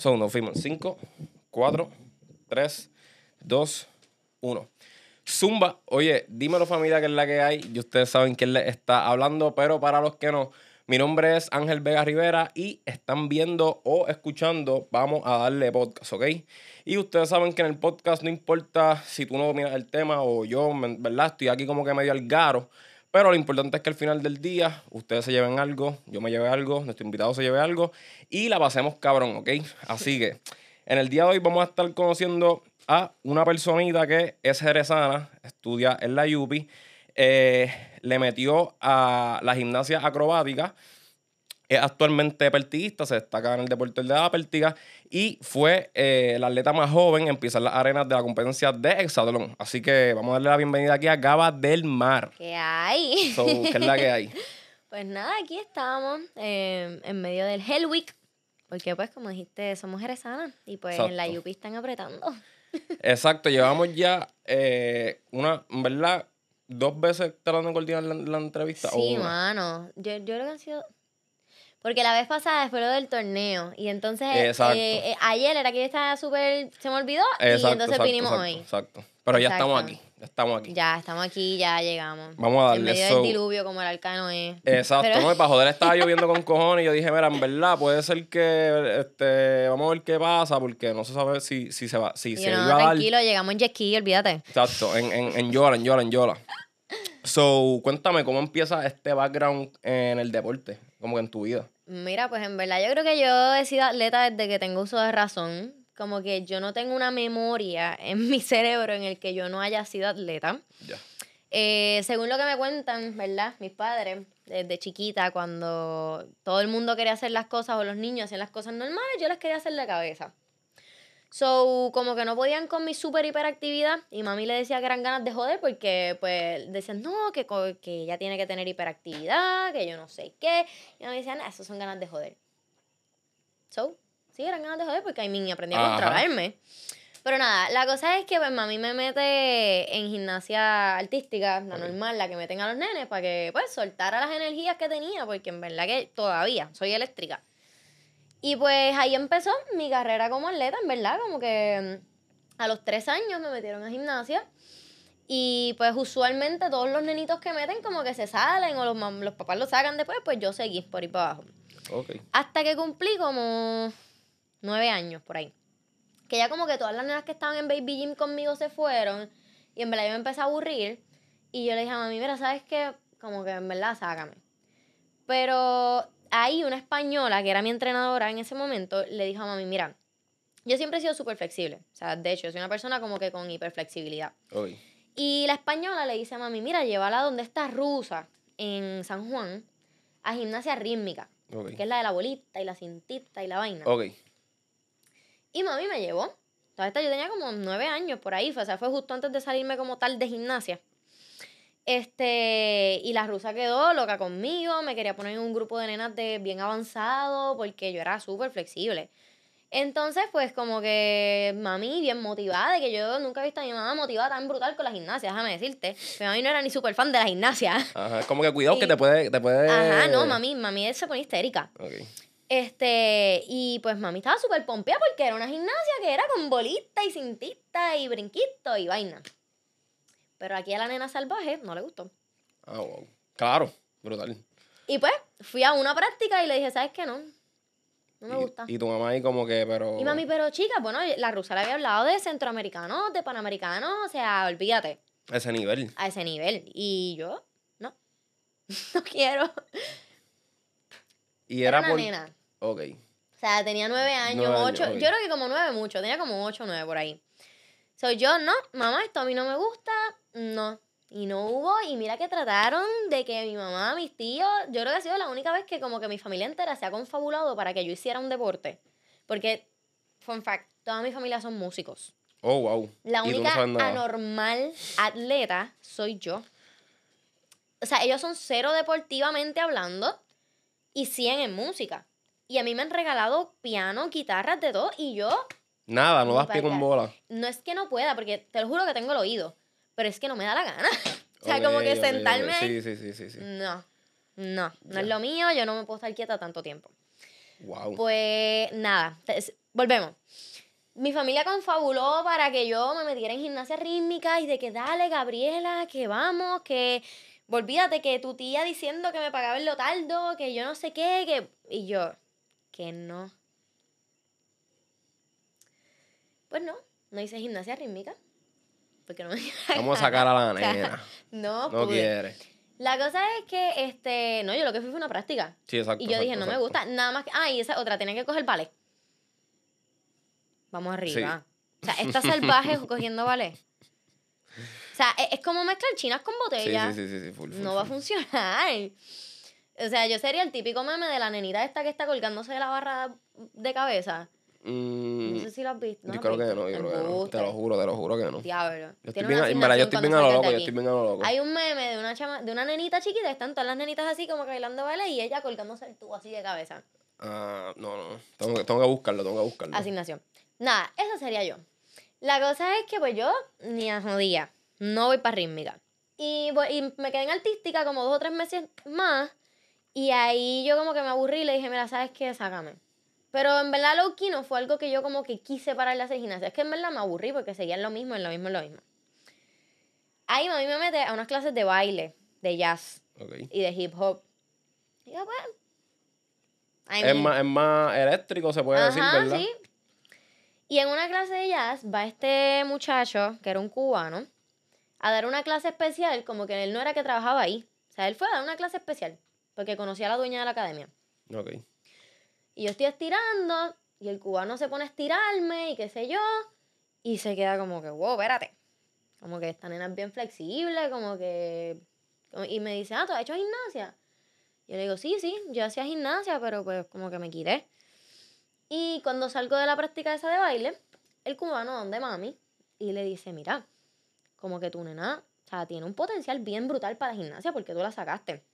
So, nos fuimos. 5, 4, 3, 2, 1. Zumba, oye, dímelo familia que es la que hay. Y ustedes saben quién les está hablando, pero para los que no, mi nombre es Ángel Vega Rivera y están viendo o escuchando, vamos a darle podcast, ¿ok? Y ustedes saben que en el podcast no importa si tú no dominas el tema o yo, ¿verdad? Estoy aquí como que medio al garo. Pero lo importante es que al final del día ustedes se lleven algo, yo me lleve algo, nuestro invitado se lleve algo y la pasemos cabrón, ¿ok? Así que en el día de hoy vamos a estar conociendo a una personita que es jerezana, estudia en la UPI, eh, le metió a la gimnasia acrobática es actualmente pertiguista, se destaca en el deporte de la pértiga y fue eh, la atleta más joven en pisar las arenas de la competencia de hexatlón. Así que vamos a darle la bienvenida aquí a Gaba del Mar. ¿Qué hay? ¿Qué es la que hay? Pues nada, aquí estamos eh, en medio del Hell Week, porque pues como dijiste, somos jerezanas y pues en la UP están apretando. Exacto, llevamos ya eh, una, ¿verdad? Dos veces tratando de coordinar la, entrevista. Sí, mano. Yo, yo creo que han sido porque la vez pasada fue lo del torneo. Y entonces eh, eh, ayer era que yo estaba súper. Se me olvidó. y entonces vinimos hoy. Exacto. Pero ya estamos aquí. Ya estamos aquí. Ya estamos aquí, ya llegamos. Vamos a darle. En medio del diluvio, como el arcano es. Exacto. No, para joder estaba lloviendo con cojones. Y yo dije, mira, en verdad, puede ser que. este Vamos a ver qué pasa. Porque no se sabe si, si se va. Si se no, tranquilo, llegamos en jet ski, olvídate. Exacto. En, en, en Yola, en Yola, en Yola. So, cuéntame, ¿cómo empieza este background en el deporte? Como que en tu vida. Mira, pues en verdad yo creo que yo he sido atleta desde que tengo uso de razón. Como que yo no tengo una memoria en mi cerebro en el que yo no haya sido atleta. Ya. Eh, según lo que me cuentan, ¿verdad? Mis padres, desde chiquita, cuando todo el mundo quería hacer las cosas o los niños hacían las cosas normales, yo las quería hacer de cabeza. So, como que no podían con mi super hiperactividad y mami le decía que eran ganas de joder porque pues decían, no, que, que ella tiene que tener hiperactividad, que yo no sé qué. Y mami decía, no, eso son ganas de joder. So, sí, eran ganas de joder porque ahí mí aprendí a controlarme. Pero nada, la cosa es que pues mami me mete en gimnasia artística, la normal, la que meten a los nenes, para que pues soltara las energías que tenía, porque en verdad que todavía soy eléctrica. Y pues ahí empezó mi carrera como atleta, en verdad, como que mm, a los tres años me metieron a gimnasia. Y pues usualmente todos los nenitos que meten como que se salen o los, los papás lo sacan después, pues yo seguí por ahí para abajo. Hasta que cumplí como nueve años por ahí. Que ya como que todas las nenas que estaban en Baby Gym conmigo se fueron. Y en verdad yo me empecé a aburrir. Y yo le dije a mami, mira, ¿sabes qué? Como que en verdad sácame. Pero ahí una española, que era mi entrenadora en ese momento, le dijo a mami, mira, yo siempre he sido súper flexible. O sea, de hecho, soy una persona como que con hiperflexibilidad. Y la española le dice a mami, mira, llévala donde está rusa, en San Juan, a gimnasia rítmica. Que es la de la bolita y la cintita y la vaina. Y mami me llevó. Entonces, yo tenía como nueve años por ahí. O sea, fue justo antes de salirme como tal de gimnasia. Este, y la rusa quedó loca conmigo, me quería poner en un grupo de nenas de bien avanzado porque yo era súper flexible. Entonces, pues como que mami bien motivada, de que yo nunca he visto a mi mamá motivada tan brutal con la gimnasia, déjame decirte. Mi mami no era ni súper fan de la gimnasia. Ajá, como que cuidado que te puede, te puede... Ajá, no, mami, mami se pone histérica. Este, y pues mami estaba súper pompeada porque era una gimnasia que era con bolita y cintita y brinquito y vaina. Pero aquí a la nena salvaje no le gustó. Ah, wow. Claro, brutal. Y pues fui a una práctica y le dije, ¿sabes qué? No. No me gusta. Y tu mamá ahí como que, pero... Y mami, pero chica, bueno, la rusa le había hablado de centroamericanos, de panamericanos, o sea, olvídate. A ese nivel. A ese nivel. Y yo, no. no quiero. Y era, una nena. Ok. O sea, tenía nueve años, ocho. Yo creo que como nueve mucho. Tenía como ocho o nueve por ahí. Soy yo, no, mamá, esto a mí no me gusta, no. Y no hubo, y mira que trataron de que mi mamá, mis tíos, yo creo que ha sido la única vez que como que mi familia entera se ha confabulado para que yo hiciera un deporte. Porque, fun fact, toda mi familia son músicos. Oh, wow. La única anormal atleta soy yo. O sea, ellos son cero deportivamente hablando y 100 en música. Y a mí me han regalado piano, guitarras, de todo, y yo... Nada, no das pie con bola. No es que no pueda, porque te lo juro que tengo el oído pero es que no me da la gana. o sea, como que sentarme. Sí, sí, sí, sí, sí. No, no, no es lo mío, yo no me puedo estar quieta tanto tiempo. Wow. Pues nada, volvemos. Mi familia confabuló para que yo me metiera en gimnasia rítmica y de que dale, Gabriela, que vamos, que olvídate que tu tía diciendo que me pagaba el lotaldo, que yo no sé qué, que... Y yo, que no. Pues no, no hice gimnasia rítmica. Porque no me Vamos a sacar a la nena. no, no quiere. La cosa es que, este, no, yo lo que fui fue una práctica. Sí, exacto. Y yo dije, no me gusta, nada más que, ah, y esa otra, tenía que coger ballet. Vamos arriba. O sea, esta salvaje cogiendo ballet. O sea, e, es, como mezclar chinas con botellas. Sí, sí, sí, sí, No va a funcionar. O sea, yo sería el típico meme de la nenita esta que está colgándose de la barra de cabeza. Mm, no sé si lo has visto. yo creo que no, yo creo que no. Te lo juro, te lo juro que no. Diablo. Yo estoy, bien, yo estoy bien a lo loco, yo estoy bien a lo loco. Hay un meme de una chama, de una nenita chiquita, están todas las nenitas así como que bailando ballet y ella colgándose el tubo así de cabeza. Ah, no, no. Tengo, tengo que buscarlo, tengo que buscarlo. Asignación. Nada, eso sería yo. La cosa es que pues yo ni a jodía. No voy para rítmica. Y, y me quedé en artística como dos o tres meses más. Y ahí yo como que me aburrí y le dije, mira, ¿sabes qué? Sácame. Pero en verdad low key no fue algo que yo como que quise parar de hacer gimnasia. Es que en verdad me aburrí porque seguían lo mismo, en lo mismo, en lo mismo. Ahí mami me mete a unas clases de baile, de jazz y de hip hop. Y yo, pues... es, más, es más eléctrico, se puede decir, ¿verdad? Sí. Y en una clase de jazz va este muchacho, que era un cubano, a dar una clase especial, como que él no era que trabajaba ahí. O sea, él fue a dar una clase especial, porque conocía a la dueña de la academia. Ok. Y yo estoy estirando, y el cubano se pone a estirarme, y qué sé yo, y se queda como que, wow, espérate. Como que esta nena es bien flexible, como que... Y me dice, ah, ¿tú has hecho gimnasia? Yo le digo, sí, sí, yo hacía gimnasia, pero pues como que me quité. Y cuando salgo de la práctica esa de baile, el cubano donde mami y le dice, mira, como que tu nena, o sea, tiene un potencial bien brutal para la gimnasia porque tú la sacaste.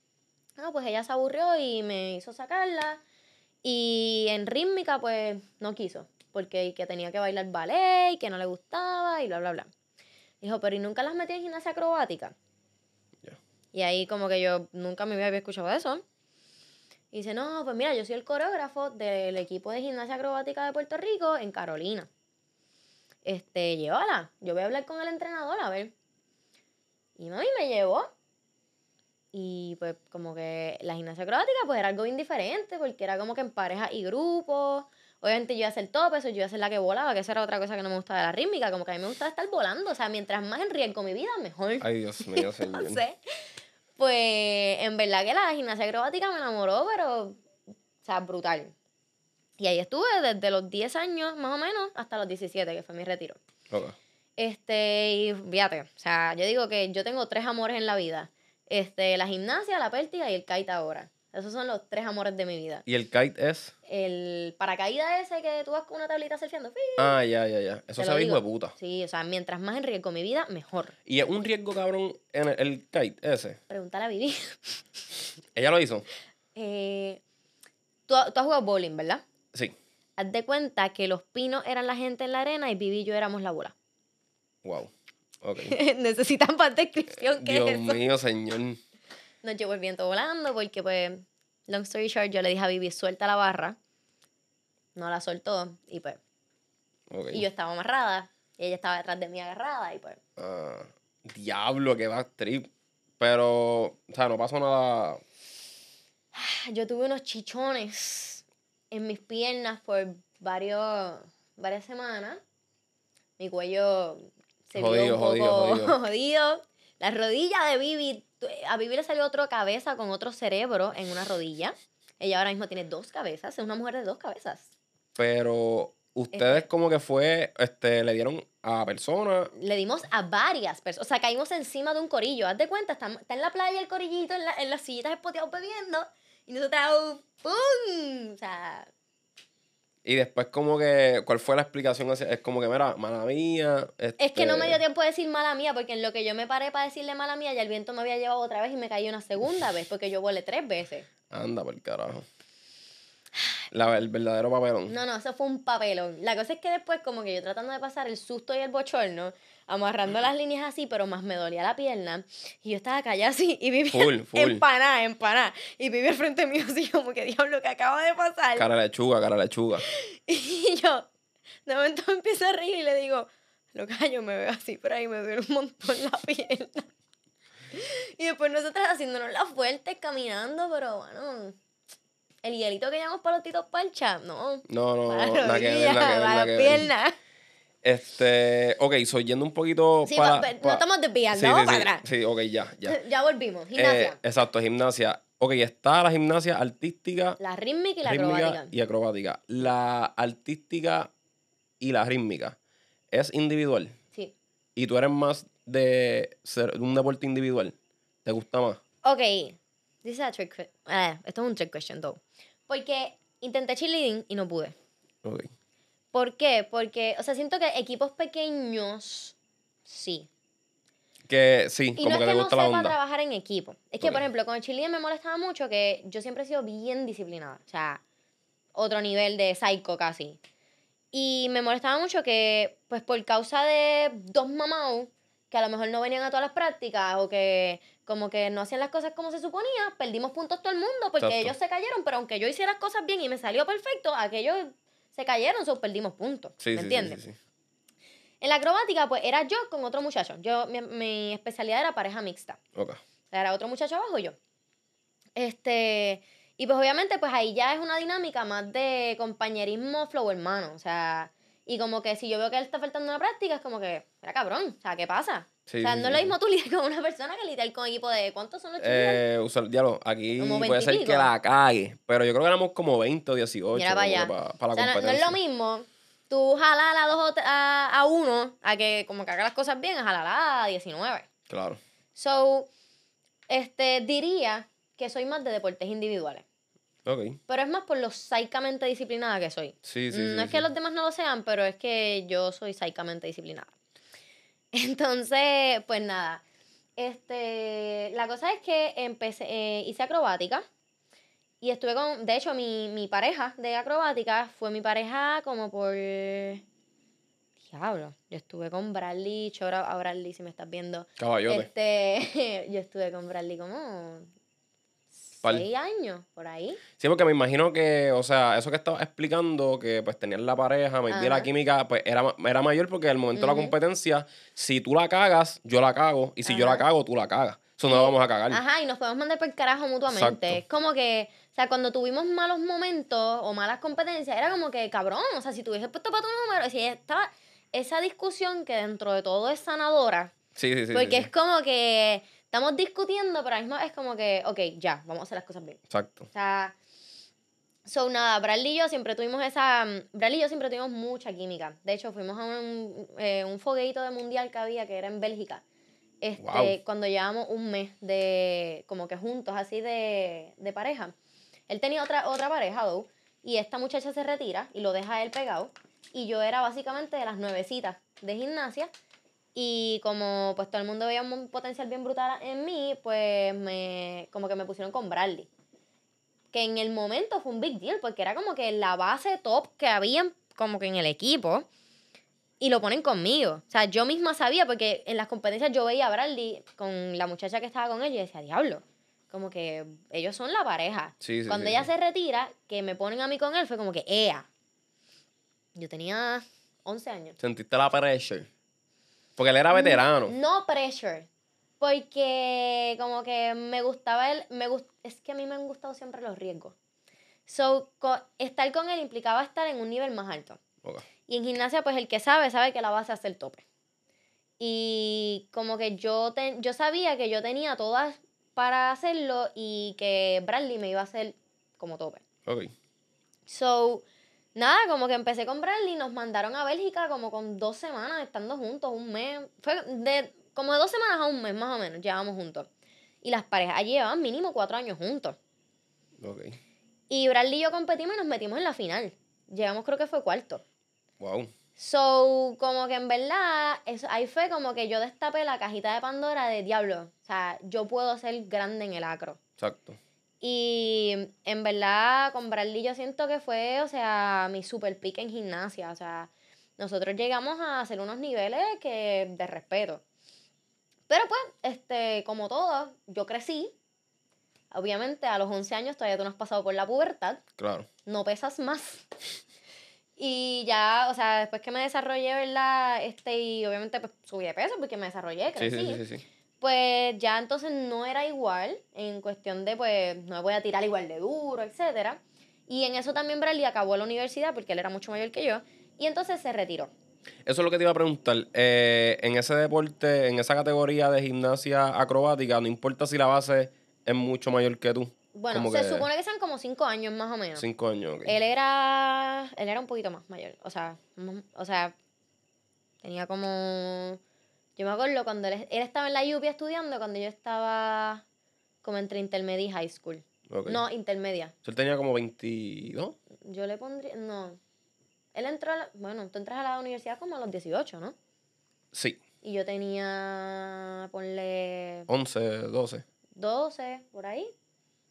Ah, pues ella se aburrió y me hizo sacarla. Y en rítmica, pues no quiso, porque que tenía que bailar ballet y que no le gustaba y bla, bla, bla. Dijo, pero ¿y nunca las metí en gimnasia acrobática? Y ahí como que yo nunca me había escuchado eso. Y dice, no, pues mira, yo soy el coreógrafo del equipo de gimnasia acrobática de Puerto Rico en Carolina. Este, llévala. Yo voy a hablar con el entrenador a ver. Y mami me llevó. Y pues como que la gimnasia acrobática pues era algo indiferente porque era como que en pareja y grupos. Obviamente yo iba a hacer todo eso, yo iba a ser la que volaba, que esa era otra cosa que no me gustaba de la rítmica, como que a mí me gustaba estar volando, o sea, mientras más en riesgo mi vida, mejor. Ay, Dios mío, señor. pues en verdad que la gimnasia acrobática me enamoró, pero, o sea, brutal. Y ahí estuve desde los 10 años, más o menos, hasta los 17, que fue mi retiro. Este, y fíjate, o sea, yo digo que yo tengo tres amores en la vida. Este, la gimnasia, la pértiga y el kite ahora. Esos son los tres amores de mi vida. ¿Y el kite es? El paracaídas ese que tú vas con una tablita surfeando. Ah, ya, ya, ya. Eso se hijo de puta. Sí, o sea, mientras más en riesgo mi vida, mejor. ¿Y es un riesgo, cabrón, en el, kite ese? Pregúntale a Vivi. ¿Ella lo hizo? Eh, tú, tú has jugado bowling, ¿verdad? Sí. Haz de cuenta que los pinos eran la gente en la arena y Vivi y yo éramos la bola. Wow. Okay. Necesitan más descripción que Dios eso. Dios mío, señor nos llevó el viento volando porque, pues, long story short, yo le dije a Vivi, suelta la barra. No la soltó y pues... Y yo estaba amarrada y ella estaba detrás de mí agarrada y pues... Uh, diablo, que va trip. Pero, o sea, no pasó nada... Yo tuve unos chichones en mis piernas por varios, varias semanas. Mi cuello se vio un poco jodido, jodido. La rodilla de Vivi a Vivi le salió otra cabeza con otro cerebro en una rodilla. Ella ahora mismo tiene dos cabezas, es una mujer de dos cabezas. Pero ustedes este como que fue, este, le dieron a personas. Le dimos a varias personas. O sea, caímos encima de un corillo. Haz de cuenta, está, está en la playa el corillito, en, la, en las sillitas espoteados bebiendo. Y nosotros, ¡pum! O sea, y después como que, ¿cuál fue la explicación? Es como que, mira, mala mía. Es que no me dio este tiempo de decir mala mía, porque en lo que yo me paré para decirle mala mía, ya el viento me había llevado otra vez y me caí una segunda vez, porque yo volé tres veces. Anda por el carajo. La, el verdadero papelón. No, no, eso fue un papelón. La cosa es que después, como que yo tratando de pasar el susto y el bochorno, amarrando las líneas así, pero más me dolía la pierna. Y yo estaba callada así y vivía full, full. empanada, empanada. Y vivía al frente mío así como que diablo que acaba de pasar. Cara lechuga, cara lechuga. Y yo, De momento me empieza a reír y le digo, lo que yo me veo así por ahí, me duele un montón la pierna. y después nosotras haciéndonos las fuertes, caminando, pero bueno, el hielito que llamamos para los titos parcha, no. No, no, no, la que piernas. Este, ok, soy yendo un poquito sí, para, no, estamos desviando, sí, vamos para atrás. Sí, ok, ya, ya. ya volvimos, gimnasia. Eh, exacto, gimnasia. Ok, está la gimnasia artística. La rítmica y la acrobática. Y acrobática. La artística y la rítmica es individual. Sí. Y tú eres más de ser un deporte individual. ¿Te gusta más? Ok. This is a trick. Eh, esto es un trick question, though. Porque intenté cheerleading y no pude. Ok. ¿Por qué? Porque, o sea, siento que equipos pequeños, sí. Que sí, y como no que, es que no sepa trabajar en equipo. Es que, por ejemplo, con el cheerleading me molestaba mucho que yo siempre he sido bien disciplinada. O sea, otro nivel de psycho casi. Y me molestaba mucho que, pues por causa de dos mamás que a lo mejor no venían a todas las prácticas o que como que no hacían las cosas como se suponía, perdimos puntos todo el mundo porque ellos se cayeron, pero aunque yo hiciera las cosas bien y me salió perfecto, aquellos se cayeron, so perdimos puntos. ¿Me entiendes? en la acrobática, pues era yo con otro muchacho. Yo, mi, especialidad era pareja mixta. Okay. Era otro muchacho abajo y yo. Este, y pues obviamente, pues ahí ya es una dinámica más de compañerismo flow hermano. O sea, y como que si yo veo que él está faltando una práctica, es como que, era cabrón, o sea, ¿qué pasa? o sea, no es lo mismo tú lidiar con una persona que lidiar con equipo de, ¿cuántos son los chicos? Eh, usar, diablo, aquí puede ser que la cague, pero yo creo que éramos como 20 o 18 Mira para, allá. para, la o sea, competencia. No, es lo mismo tú jalar a, dos, a, a uno a que como que haga las cosas bien, a jalar a 19. Claro. So, este, diría que soy más de deportes individuales. Pero es más por lo psicamente disciplinada que soy. Sí, sí, no es que los demás no lo sean, pero es que yo soy psicamente disciplinada. Entonces, pues nada. Este, la cosa es que empecé, eh, hice acrobática y estuve con, de hecho, mi, mi pareja de acrobática fue mi pareja como por, diablo, yo estuve con Bradley, chora a Bradley si me estás viendo. Caballote. Este, yo estuve con Bradley como Seis años, por ahí. Sí, porque me imagino que, o sea, eso que estabas explicando, que pues tenían la pareja, me la química, pues era, era mayor porque el momento de la competencia, si tú la cagas, yo la cago, y si yo la cago, tú la cagas. Eso no lo vamos a cagar. Ajá, y nos podemos mandar por el carajo mutuamente. Es como que, o sea, cuando tuvimos malos momentos o malas competencias, era como que, cabrón, o sea, si tuviese puesto para tu número, si estaba esa discusión que dentro de todo es sanadora. Sí, sí, sí. Porque es como que estamos discutiendo, pero mismo es como que, ok, ya, vamos a hacer las cosas bien. Exacto. O sea, so nada, Bradley y yo siempre tuvimos esa, Bradley y yo siempre tuvimos mucha química. De hecho, fuimos a un, eh, un fogueito de mundial que había, que era en Bélgica. Este, cuando llevamos un mes de, como que juntos, así de, de pareja. Él tenía otra, otra pareja, though, y esta muchacha se retira y lo deja a él pegado. Y yo era básicamente de las nuevecitas de gimnasia y como pues todo el mundo veía un potencial bien brutal en mí, pues me como que me pusieron con Bradley. Que en el momento fue un big deal, porque era como que la base top que había como que en el equipo. Y lo ponen conmigo. O sea, yo misma sabía, porque en las competencias yo veía a Bradley con la muchacha que estaba con él y decía, diablo, como que ellos son la pareja. Cuando ella se retira, que me ponen a mí con él, fue como que, ea. Yo tenía 11 años. ¿Sentiste la pressure? Porque él era veterano. No, pressure. Porque como que me gustaba él, me es que a mí me han gustado siempre los riesgos. So, estar con él implicaba estar en un nivel más alto. Y en gimnasia, pues el que sabe, sabe que la base hace el tope. Y como que yo, yo sabía que yo tenía todas para hacerlo y que Bradley me iba a hacer como tope. Ok. So, nada, como que empecé con Bradley, nos mandaron a Bélgica como con dos semanas estando juntos, un mes. Fue de como de dos semanas a un mes más o menos, llevábamos juntos. Y las parejas allí llevaban mínimo cuatro años juntos. Ok. Y Bradley y yo competimos y nos metimos en la final. Llegamos creo que fue cuarto. Wow. So, como que en verdad, eso, ahí fue como que yo destapé la cajita de Pandora de diablo. O sea, yo puedo ser grande en el acro. Exacto. Y en verdad, con Bradley yo siento que fue, o sea, mi super pick en gimnasia. O sea, nosotros llegamos a hacer unos niveles que de respeto. Pero pues, este, como todo, yo crecí. Obviamente, a los 11 años todavía tú no has pasado por la pubertad. Claro. No pesas más. Y ya, o sea, después que me desarrollé, ¿verdad? Este, y obviamente pues, subí de peso porque me desarrollé, crecí. Sí, sí, sí, sí, Pues ya entonces no era igual en cuestión de, pues, no me voy a tirar igual de duro, etcétera. Y en eso también Bradley acabó la universidad porque él era mucho mayor que yo. Y entonces se retiró. Eso es lo que te iba a preguntar. Eh, en ese deporte, en esa categoría de gimnasia acrobática, no importa si la base es mucho mayor que tú. Bueno, se supone que sean como cinco años más o menos. Cinco años, ok. Él era, él era un poquito más mayor. O sea, o sea, tenía como... Yo me acuerdo cuando él, estaba en la UPI estudiando, cuando yo estaba como entre intermedia y high school. No, intermedia. ¿Él tenía como 22? Yo le pondría, no. Él entró, a la, bueno, tú entras a la universidad como a los 18, ¿no? Sí. Y yo tenía, ponle... 11, 12. 12, por ahí.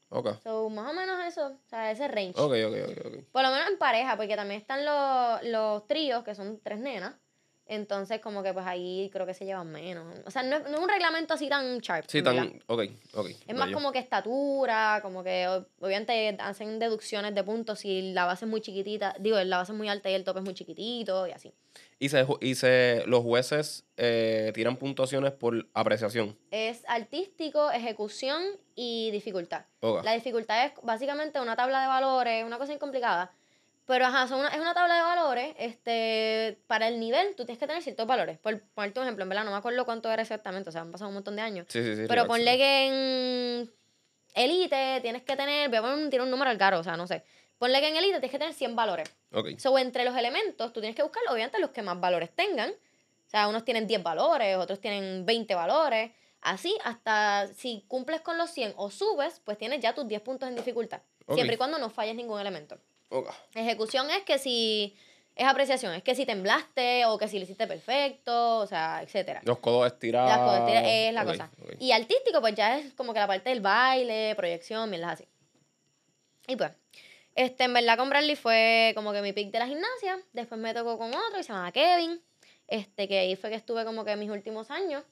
Ok. So, más o menos eso, o sea, ese range. Ok, ok, ok. okay. Por lo menos en pareja, porque también están los, los tríos, que son tres nenas. Entonces, como que pues ahí creo que se llevan menos. O sea, no, es un reglamento así tan sharp. Sí, tan. Ok, ok. Es más como que estatura, como que obviamente hacen deducciones de puntos si la base es muy chiquitita. Digo, la base es muy alta y el tope es muy chiquitito y así. Y, se, y se, los jueces eh, tiran puntuaciones por apreciación. Es artístico, ejecución y dificultad. La dificultad es básicamente una tabla de valores, una cosa incomplicada pero ajá, son una, es una tabla de valores. Este, para el nivel, tú tienes que tener ciertos valores. Por ponerte un ejemplo, en verdad, no me acuerdo cuánto era exactamente, o sea, han pasado un montón de años. Sí, sí, sí. Pero ponle que en Elite tienes que tener, voy a poner tiene un número al caro, o sea, no sé. Ponle que en Elite tienes que tener 100 valores. Ok. So, entre los elementos, tú tienes que buscar, obviamente, los que más valores tengan. O sea, unos tienen 10 valores, otros tienen 20 valores. Así, hasta si cumples con los 100 o subes, pues tienes ya tus 10 puntos en dificultad. Siempre y cuando no falles ningún elemento. Ejecución es que si es apreciación, es que si temblaste o que si lo hiciste perfecto, o sea, etcétera. Los codos estirados. Las codos estirados es la cosa. Y artístico, pues ya es como que la parte del baile, proyección, mierdas así. Y pues, este, en verdad con Bradley fue como que mi pick de la gimnasia. Después me tocó con otro que se llama Kevin. Este, que ahí fue que estuve como que mis últimos años.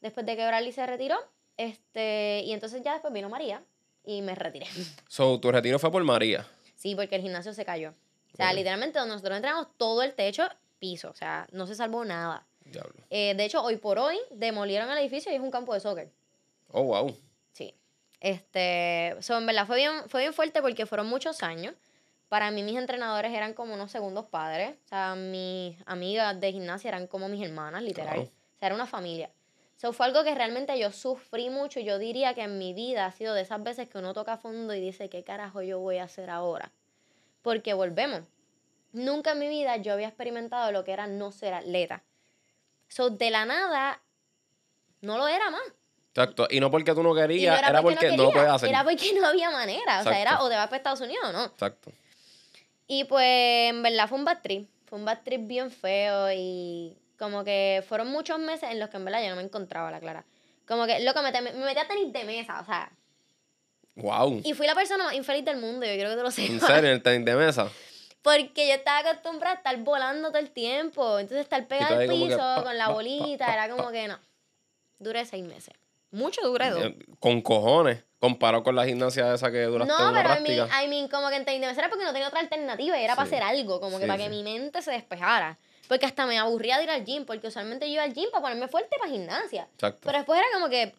Después de que Bradley se retiró. Este, y entonces ya después vino María y me retiré. So, tu retiro fue por María. Sí, porque el gimnasio se cayó. O sea, literalmente donde nosotros entramos, todo el techo, piso. O sea, no se salvó nada. Eh, de hecho, hoy por hoy demolieron el edificio y es un campo de soccer. Oh, wow. Sí. Este, so, en verdad fue bien, fue bien fuerte porque fueron muchos años. Para mí mis entrenadores eran como unos segundos padres. O sea, mis amigas de gimnasia eran como mis hermanas, literal. O sea, era una familia. So, fue algo que realmente yo sufrí mucho. Yo diría que en mi vida ha sido de esas veces que uno toca fondo y dice, ¿qué carajo yo voy a hacer ahora? Porque volvemos. Nunca en mi vida yo había experimentado lo que era no ser atleta. So, de la nada, no lo era más. Exacto. Y no porque tú no querías, era, porque, no, lo podías hacer. Era porque no había manera. O sea, era o te vas para Estados Unidos o no. Exacto. Y pues, en verdad, fue un bad trip. Fue un bad trip bien feo y como que fueron muchos meses en los que en verdad yo no me encontraba, la clara. Como que, loco, me, me metí a tenis de mesa, o sea. Wow. Y fui la persona más infeliz del mundo, yo creo que tú lo sepas. ¿En serio, el tenis de mesa? Porque yo estaba acostumbrada a estar volando todo el tiempo. Entonces estar pegada al piso con la bolita, era como que no. Duré seis meses. Mucho duré dos. Eh, con cojones. Comparado con la gimnasia esa que duraste No, pero I mean, I mean, como que en tenis de mesa era porque no tenía otra alternativa y era para hacer algo, como que para que mi mente se despejara. Porque hasta me aburría de ir al gym, porque usualmente yo iba al gym para ponerme fuerte para gimnasia. Exacto. Pero después era como que,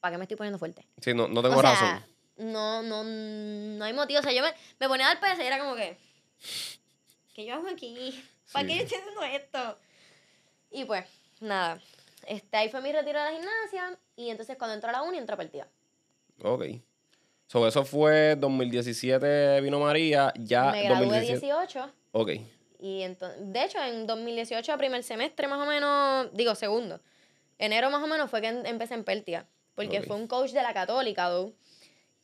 ¿para qué me estoy poniendo fuerte? Sí, no, no tengo o sea, razón. No, no, no hay motivo. O sea, yo me, me ponía a dar peso y era como que, ¿qué yo hago aquí? ¿Para qué yo estoy haciendo esto? Y pues, nada. Este, ahí fue mi retiro de la gimnasia. Y entonces cuando entró a la uni, entró a partida. Ok. So, eso fue 2017 vino María, ya Me gradué 2017. 18. Ok. Y entonces, de hecho, en 2018, primer semestre más o menos, digo segundo, enero más o menos fue que empecé en Peltia. Porque fue un coach de la católica,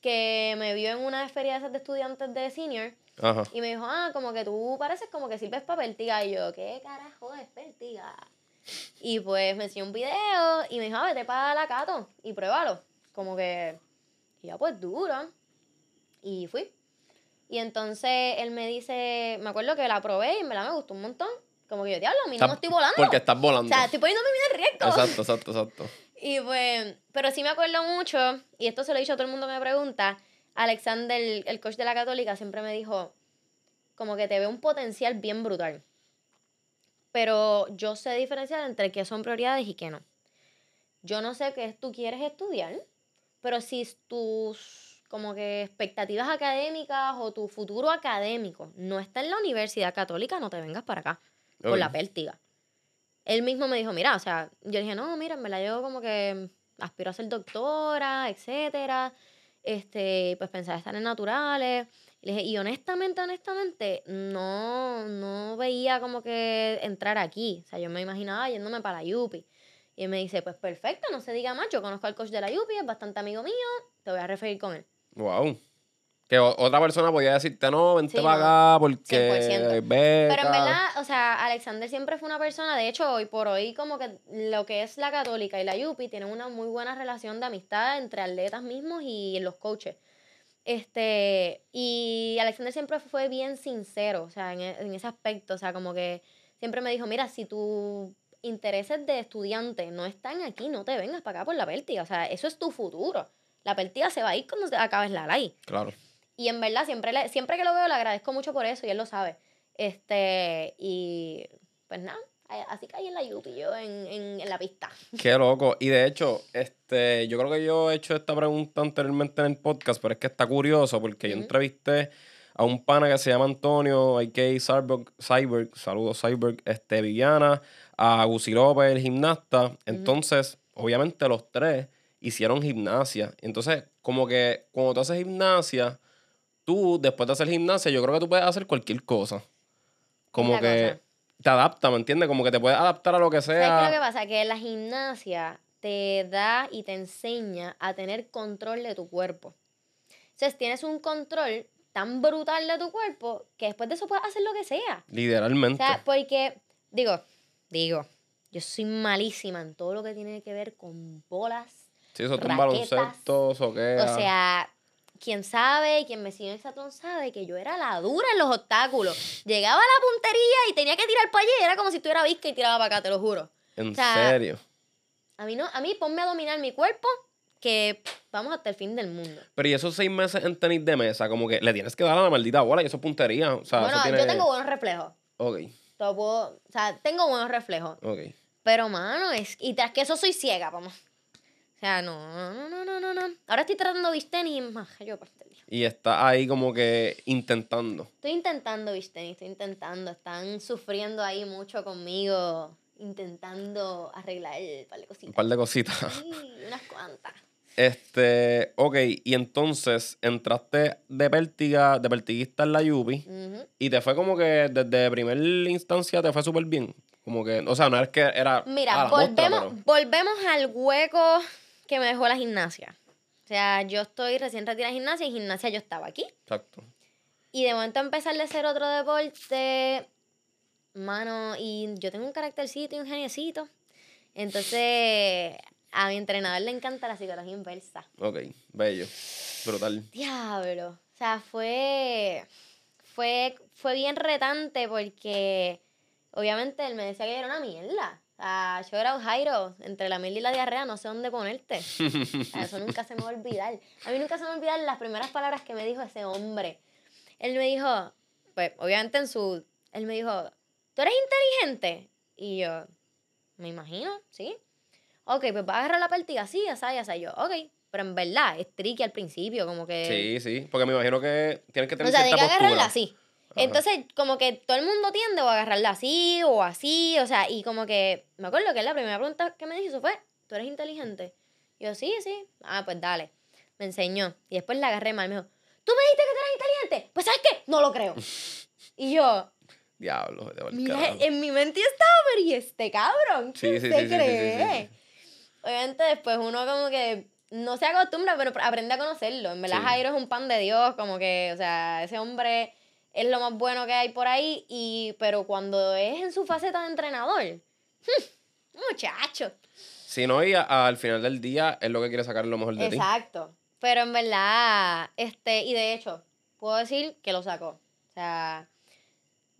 que me vio en una feria de esas de estudiantes de senior. Y me dijo, ah, como que tú pareces como que sirves para Peltiga. Y yo, ¿qué carajo es Peltiga? Y pues me enseñó un video y me dijo, ah, vete para la Cato y pruébalo. Como que, y ya pues duro. Y fui. Y entonces él me dice, me acuerdo que la probé y en verdad me gustó un montón. Como que yo, diablo, a mí no estoy volando. Porque estás volando. O sea, estoy poniéndome bien en riesgo. Exacto, exacto, exacto. Y pues, pero sí me acuerdo mucho, y esto se lo he dicho a todo el mundo que me pregunta, Alexander, el coach de la católica, siempre me dijo, como que te ve un potencial bien brutal. Pero yo sé diferenciar entre qué son prioridades y qué no. Yo no sé qué tú quieres estudiar, pero si tus como que expectativas académicas o tu futuro académico no está en la universidad católica, no te vengas para acá con la pértiga. Él mismo me dijo, mira, o sea, yo dije, no, mira, me la llevo como que aspiro a ser doctora, etcétera. Este, pues pensaba estar en naturales. Y, le dije, y honestamente, honestamente, no, no veía como que entrar aquí. O sea, yo me imaginaba yéndome para la Yupi. Y él me dice, pues perfecto, no se diga más, yo conozco al coach de la Yupi, es bastante amigo mío, te voy a referir con él. Wow. Que otra persona podía decirte, no, vente para acá porque 100%. Pero en verdad, o sea, Alexander siempre fue una persona, de hecho, hoy por hoy, como que lo que es la católica y la Yupi tienen una muy buena relación de amistad entre atletas mismos y los coaches. Este, y Alexander siempre fue bien sincero, o sea, en, e, en ese aspecto, o sea, como que siempre me dijo, mira, si tus intereses de estudiante no están aquí, no te vengas para acá por la pértiga, o sea, eso es tu futuro. La pértiga se va a ir cuando acabes la ley. Claro. Y en verdad, siempre, le, siempre que lo veo, le agradezco mucho por eso y él lo sabe. Este, y pues nada, así caí en la Yupi yo en, en, en, la pista. Qué loco. Y de hecho, este, yo creo que yo he hecho esta pregunta anteriormente en el podcast, pero es que está curioso porque yo entrevisté a un pana que se llama Antonio, a.k.a. Cyberg, Cyberg, saludos Cyberg, este, Viviana, a Gusi López, el gimnasta. Entonces, obviamente los tres hicieron gimnasia. Entonces, como que cuando tú haces gimnasia tú, después de hacer gimnasia, yo creo que tú puedes hacer cualquier cosa. Como que te adapta, ¿me entiendes? Como que te puedes adaptar a lo que sea. ¿Sabes qué lo que pasa? Que la gimnasia te da y te enseña a tener control de tu cuerpo. Entonces tienes un control tan brutal de tu cuerpo que después de eso puedes hacer lo que sea. Literalmente. O sea, porque, digo, digo, yo soy malísima en todo lo que tiene que ver con bolas. Sí, eso es un baloncesto, o qué. O sea, quien sabe, quien me sigue en Exatlón sabe que yo era la dura en los obstáculos. Llegaba a la puntería y tenía que tirar para allá. Era como si tuviera visca y tiraba para acá, te lo juro. ¿En serio? A mí, no, a mí ponme a dominar mi cuerpo que vamos hasta el fin del mundo. Pero y esos seis meses en tenis de mesa, como que le tienes que dar a la maldita bola y eso es puntería. O sea, bueno, yo tengo buenos reflejos. Ok. Todo o sea, tengo buenos reflejos. Ok. Pero, mano, es, y tras que eso soy ciega, vamos. O sea, no, no, no, no, no, no. Ahora estoy tratando beach tenis más yo Y está ahí como que intentando. Estoy intentando beach tenis, estoy intentando. Están sufriendo ahí mucho conmigo, intentando arreglar un par de cositas. Un par de cositas. Sí, unas cuantas. Este, ok, y entonces entraste de pértiga, de pertiguista en la Yupi y te fue como que desde primera instancia te fue súper bien. Como que, o sea, no es que era. Mira, volvemos, volvemos al hueco que me dejó la gimnasia. O sea, yo estoy recién retirada de gimnasia y gimnasia yo estaba aquí. Exacto. Y de momento empezar a hacer otro deporte, mano, y yo tengo un caractercito y un geniecito. Entonces, a mi entrenador le encanta la psicología inversa. Ok, bello. Brutal. Diablo. O sea, fue, fue, fue bien retante porque obviamente él me decía que era una mierda. Ah, yo era un Jairo, entre la miel y la diarrea, no sé dónde ponerte. eso nunca se me va a olvidar. A mí nunca se me va a olvidar las primeras palabras que me dijo ese hombre. Él me dijo, pues obviamente en su... Él me dijo, ¿tú eres inteligente? Y yo, me imagino, ¿sí? Ok, pues va a agarrar la pértiga, sí, ya sabes, ya yo, ok. Pero en verdad, es tricky al principio, como que... Sí, sí, porque me imagino que tienes que tener o sea, cierta que agarrarla así. Entonces, como que todo el mundo tiende a agarrarla así o así, o sea, y como que, me acuerdo que la primera pregunta que me dijo fue, ¿tú eres inteligente? Yo, sí, sí. Ah, pues dale. Me enseñó. Y después la agarré mal. Me dijo, ¿tú me dijiste que tú eres inteligente? Pues, ¿sabes qué? No lo creo. y yo... Diablo, mira, en mi mente estaba, pero ¿y este cabrón? ¿Qué se cree? Obviamente después uno como que no se acostumbra, pero aprende a conocerlo. En verdad Jairo es un pan de Dios, como que, o sea, ese hombre es lo más bueno que hay por ahí, y, pero cuando es en su faceta de entrenador, hmm, muchacho. Si no, y al final del día es lo que quiere sacar lo mejor de ti. Exacto. Pero en verdad, este, y de hecho, puedo decir que lo sacó. O sea,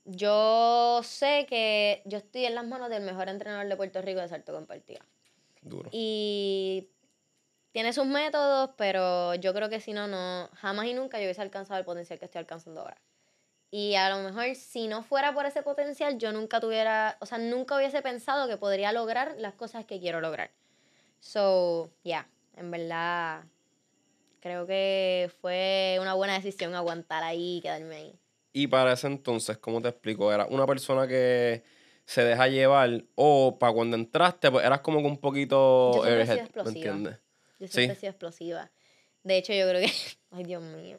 yo sé que yo estoy en las manos del mejor entrenador de Puerto Rico de salto compartido. Duro. Y tiene sus métodos, pero yo creo que si no, no, jamás y nunca yo hubiese alcanzado el potencial que estoy alcanzando ahora. Y a lo mejor si no fuera por ese potencial, yo nunca tuviera, o sea, nunca hubiese pensado que podría lograr las cosas que quiero lograr. So, yeah, en verdad, creo que fue una buena decisión aguantar ahí y quedarme ahí. Y para ese entonces, ¿cómo te explico? Era una persona que se deja llevar o para cuando entraste, pues eras como que un poquito Yo siempre he sido airhead, ¿me explosiva. entiendes? Yo siempre Sí. he sido explosiva. De hecho, yo creo que. Ay, Dios mío.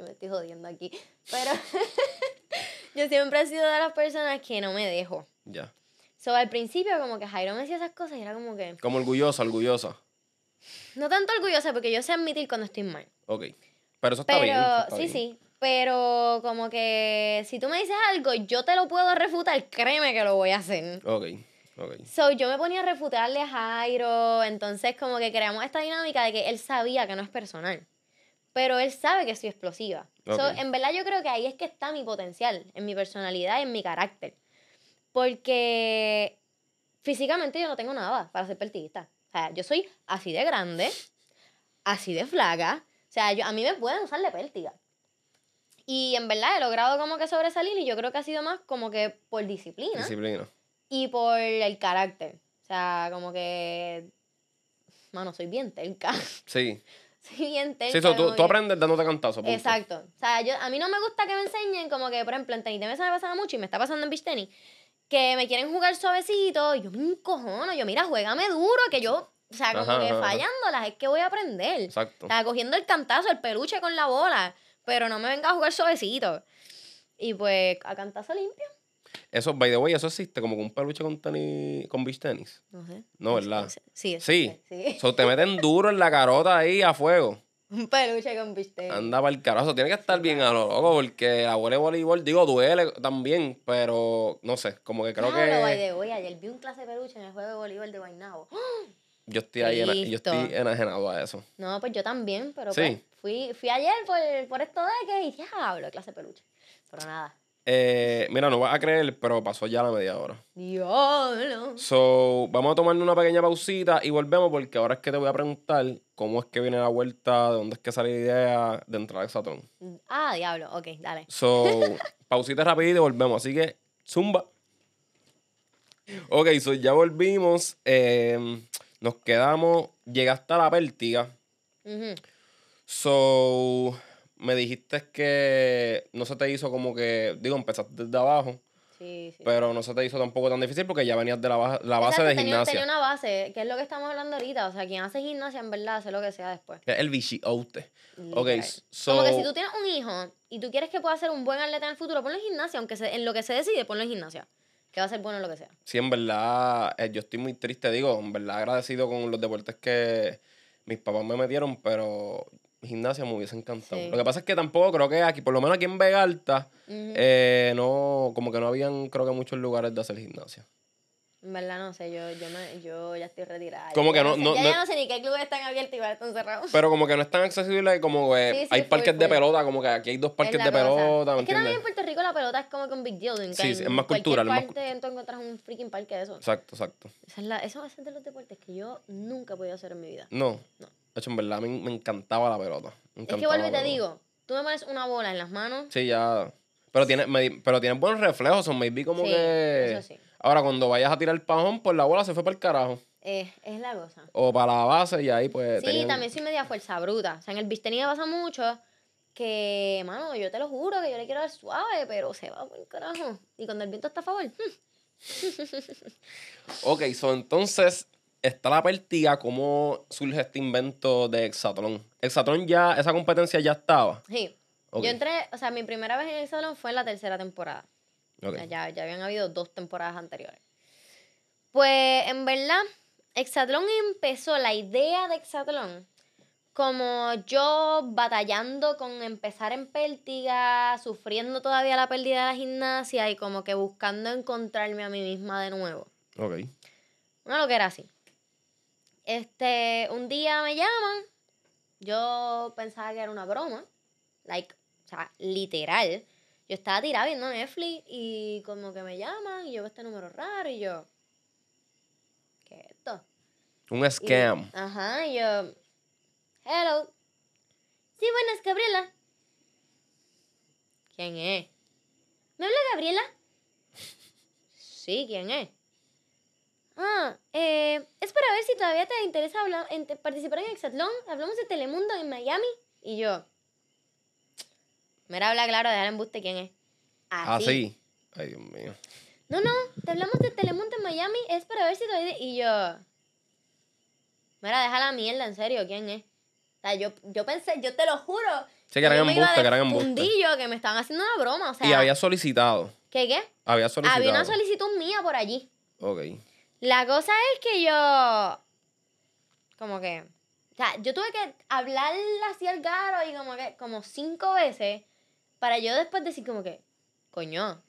Yo me estoy jodiendo aquí. Pero. yo siempre he sido de las personas que no me dejo. Ya. So, al principio, como que Jairo me decía esas cosas y era como que. Como orgullosa, orgullosa. No tanto orgullosa, porque yo sé admitir cuando estoy mal. Ok. Pero eso está Pero, bien. eso está sí, bien. sí. Pero, como que si tú me dices algo, yo te lo puedo refutar, créeme que lo voy a hacer. Ok, ok. So, yo me ponía a refutarle a Jairo, entonces como que creamos esta dinámica de que él sabía que no es personal, pero él sabe que soy explosiva. So, en verdad yo creo que ahí es que está mi potencial, en mi personalidad y en mi carácter. Porque físicamente yo no tengo nada para ser pertiguista. O sea, yo soy así de grande, así de flaca, o sea, yo, a mí me pueden usar de pértiga. Y en verdad he logrado como que sobresalir y yo creo que ha sido más como que por disciplina Disciplina. y por el carácter. O sea, como que. Mano, soy bien terca. Sí. soy bien terca. Sí, so, tú, tú aprendes dándote cantazo. punto. Exacto. O sea, yo, a mí no me gusta que me enseñen, como que, por ejemplo, en tenis me pasaba mucho y me está pasando en beach tenis, que me quieren jugar suavecito. Y yo me encojono. Yo, mira, juégame duro, que yo. O sea, como Ajá, que fallándolas es que voy a aprender. Exacto. O sea, cogiendo el cantazo, el peluche con la bola. Pero no me venga a jugar suavecito. Y pues, a cantazo limpio. Eso, by the way, eso existe como un peluche con tenis, con beach tenis. No sé. No, ¿verdad? Sí, Sí. sí. So, te meten duro en la carota ahí a fuego. Un peluche con bistec. Anda para el carajo. Tiene que estar bien a lo loco porque la bola de voleibol, digo, duele también, pero no sé, como que creo Claro, by que the way, ayer vi un clase de peluche en el juego de voleibol de Guaynabo. yo estoy ahí, yo estoy enajenado a eso. No, pues yo también, pero Sí. pues, fui, fui ayer por, por esto de que y diablo, clase de peluche. Pero nada. Eh, mira, no vas a creer, pero pasó ya la media hora. Diablo. So, vamos a tomarnos una pequeña pausita y volvemos porque ahora es que te voy a preguntar cómo es que viene la vuelta, de dónde es que sale la idea de entrar a Exatón. Ah, diablo. Ok, dale. So, pausita rapidito y volvemos. Así que, zumba. Ok, so ya volvimos. eh, nos quedamos. Llegaste a la pértiga. So, me dijiste que no se te hizo como que, digo, empezaste desde abajo, Sí, sí. pero no se te hizo tampoco tan difícil porque ya venías de la, baja- la base Exacto, de tenía, gimnasia. tenía una base, que es lo que estamos hablando ahorita. O sea, quien hace gimnasia, en verdad, hace lo que sea después. El bichiote. Ok, so. Como que si tú tienes un hijo y tú quieres que pueda ser un buen atleta en el futuro, ponlo en gimnasia, aunque se- en lo que se decide, ponlo en gimnasia. Que va a ser bueno en lo que sea. Sí, en verdad, eh, yo estoy muy triste, digo, en verdad agradecido con los deportes que mis papás me metieron, pero gimnasia me hubiese encantado. Sí. Lo que pasa es que tampoco creo que aquí, por lo menos aquí en Vega Alta, eh, no, como que no habían, creo que muchos lugares de hacer gimnasia. En verdad no sé, yo, yo, me, yo ya estoy retirada. Como que no- no- ya, no- ya no sé ni qué clubes están abiertos y cuáles están cerrados. Pero como que no es tan accesible como Sí, sí, hay full, parques de pelota, como que aquí hay dos parques Es de cosa. pelota, ¿me Es que también en? Puerto Rico la pelota es como que un big deal. en Sí, sí, en es más cultural, más parte tú encuentras un freaking parque de eso. Exacto, exacto. Esa es la, eso, es de los deportes que yo nunca he podido hacer en mi vida. No. No. Hecho, en verdad, me, me encantaba la pelota. Me Es que vuelvo y te digo, tú me pones una bola en las manos. Sí, ya. Pero tienes, me- pero tienes buenos reflejos, o maybe como Sí, que. eso sí. Ahora, cuando vayas a tirar el pajón, pues la bola se fue para el carajo. Eh, es la cosa. O para la base y ahí pues. Sí, tenían- también soy media fuerza bruta. O sea, en el bistec me pasa mucho que, mano, yo te lo juro que yo le quiero dar suave, pero se va por el carajo. Y cuando el viento está a favor, hmm, Ok, so entonces está la pértiga. ¿Cómo surge este invento de Exatlón? Exatlón ya, esa competencia ya estaba. sí. Yo entré, o sea, mi primera vez en salón fue en la tercera temporada. Ok. O sea, ya, ya habían habido dos temporadas anteriores. Pues en verdad, Exatlón empezó, la idea de Exatlón, como yo batallando con empezar en pértiga, sufriendo todavía la pérdida de la gimnasia y como que buscando encontrarme a mí misma de nuevo. Ok. Una lo que era así. Este, un día me llaman, yo pensaba que era una broma, like, o sea, literal. Yo estaba tirada viendo Netflix y como que me llaman y yo veo este número raro y yo, ¿qué es esto? Un Y- scam. ajá, y yo, hello. Sí, buenas, Gabriela. ¿Quién es? ¿Me habla Gabriela? Sí, ¿quién es? Ah, eh, es para ver si todavía te interesa hablar, en, participar en Exatlón. Hablamos de Telemundo en Miami. Y yo, Mira, habla claro, dejar embuste quién es. Así. Ah, Ay, Dios mío. No, no, te hablamos de Telemundo en Miami, es para ver si todavía... Y yo... Mira, deja la mierda, en serio, ¿quién es? O sea, yo, yo pensé, yo te lo juro. Sí, que eran embuste, que eran embuste. que me estaban haciendo una broma, o sea... Y había solicitado. ¿Qué, qué? Había solicitado. Había una solicitud mía por allí. Ok. La cosa es que yo... Como que... O sea, yo tuve que hablar así al garo y como que... Como cinco veces para yo después decir como que... Coño,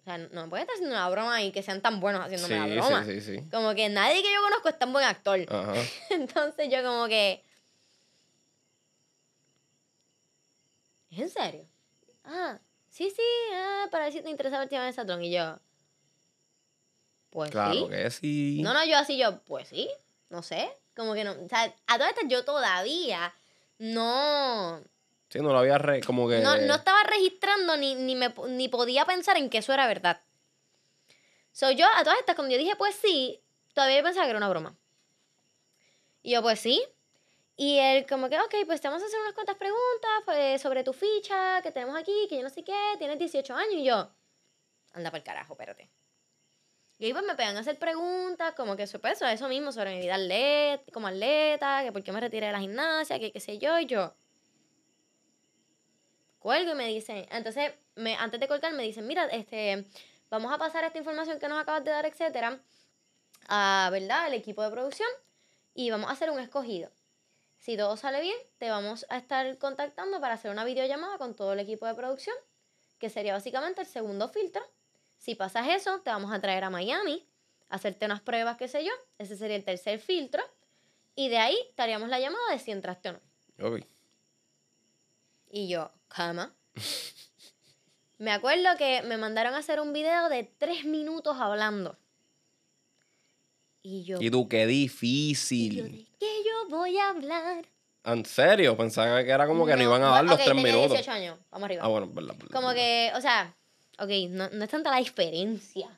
o sea, no me pueden estar haciendo una broma y que sean tan buenos haciéndome la broma. Sí, sí, sí. Como que nadie que yo conozco es tan buen actor. Ajá. Entonces yo como que... ¿Es en serio? Ah, sí, sí, ah, para ver si te interesa ver esa Saturn. Y yo... Pues claro que sí. No, no, yo así, yo, pues sí, no sé. Como que no, o sea, a todas estas yo todavía no Sí, no lo había re, como que... No, no estaba registrando ni, ni, me, ni podía pensar en que eso era verdad. So, yo a todas estas, cuando yo dije pues sí, todavía pensaba que era una broma. Y yo pues sí. Y él como que, ok, pues te vamos a hacer unas cuantas preguntas pues, sobre tu ficha que tenemos aquí, que yo no sé qué, tienes 18 años. Y yo, anda para el carajo, espérate. Y ahí pues me pegan a hacer preguntas, como que eso, pues, eso mismo, sobre mi vida atleta, como atleta, que por qué me retiré de la gimnasia, que qué sé yo, y yo cuelgo y me dicen, entonces, me, antes de colgar me dicen, mira, este, vamos a pasar esta información que nos acabas de dar, etcétera, a, ¿verdad?, el equipo de producción y vamos a hacer un escogido. Si todo sale bien, te vamos a estar contactando para hacer una videollamada con todo el equipo de producción, que sería básicamente el segundo filtro. Si pasas eso, te vamos a traer a Miami, hacerte unas pruebas, qué sé yo. Ese sería el tercer filtro. Y de ahí estaríamos la llamada de si entraste o no. Y yo, cama. me acuerdo que me mandaron a hacer un video de tres minutos hablando. Y yo. Y tú, qué difícil. qué yo voy a hablar? ¿En serio? Pensaba que era como que no, iban a dar los tres minutos. 18 años, vamos arriba. Ah, bueno, verdad. como que, o sea, ok, no, no, es tanta la diferencia.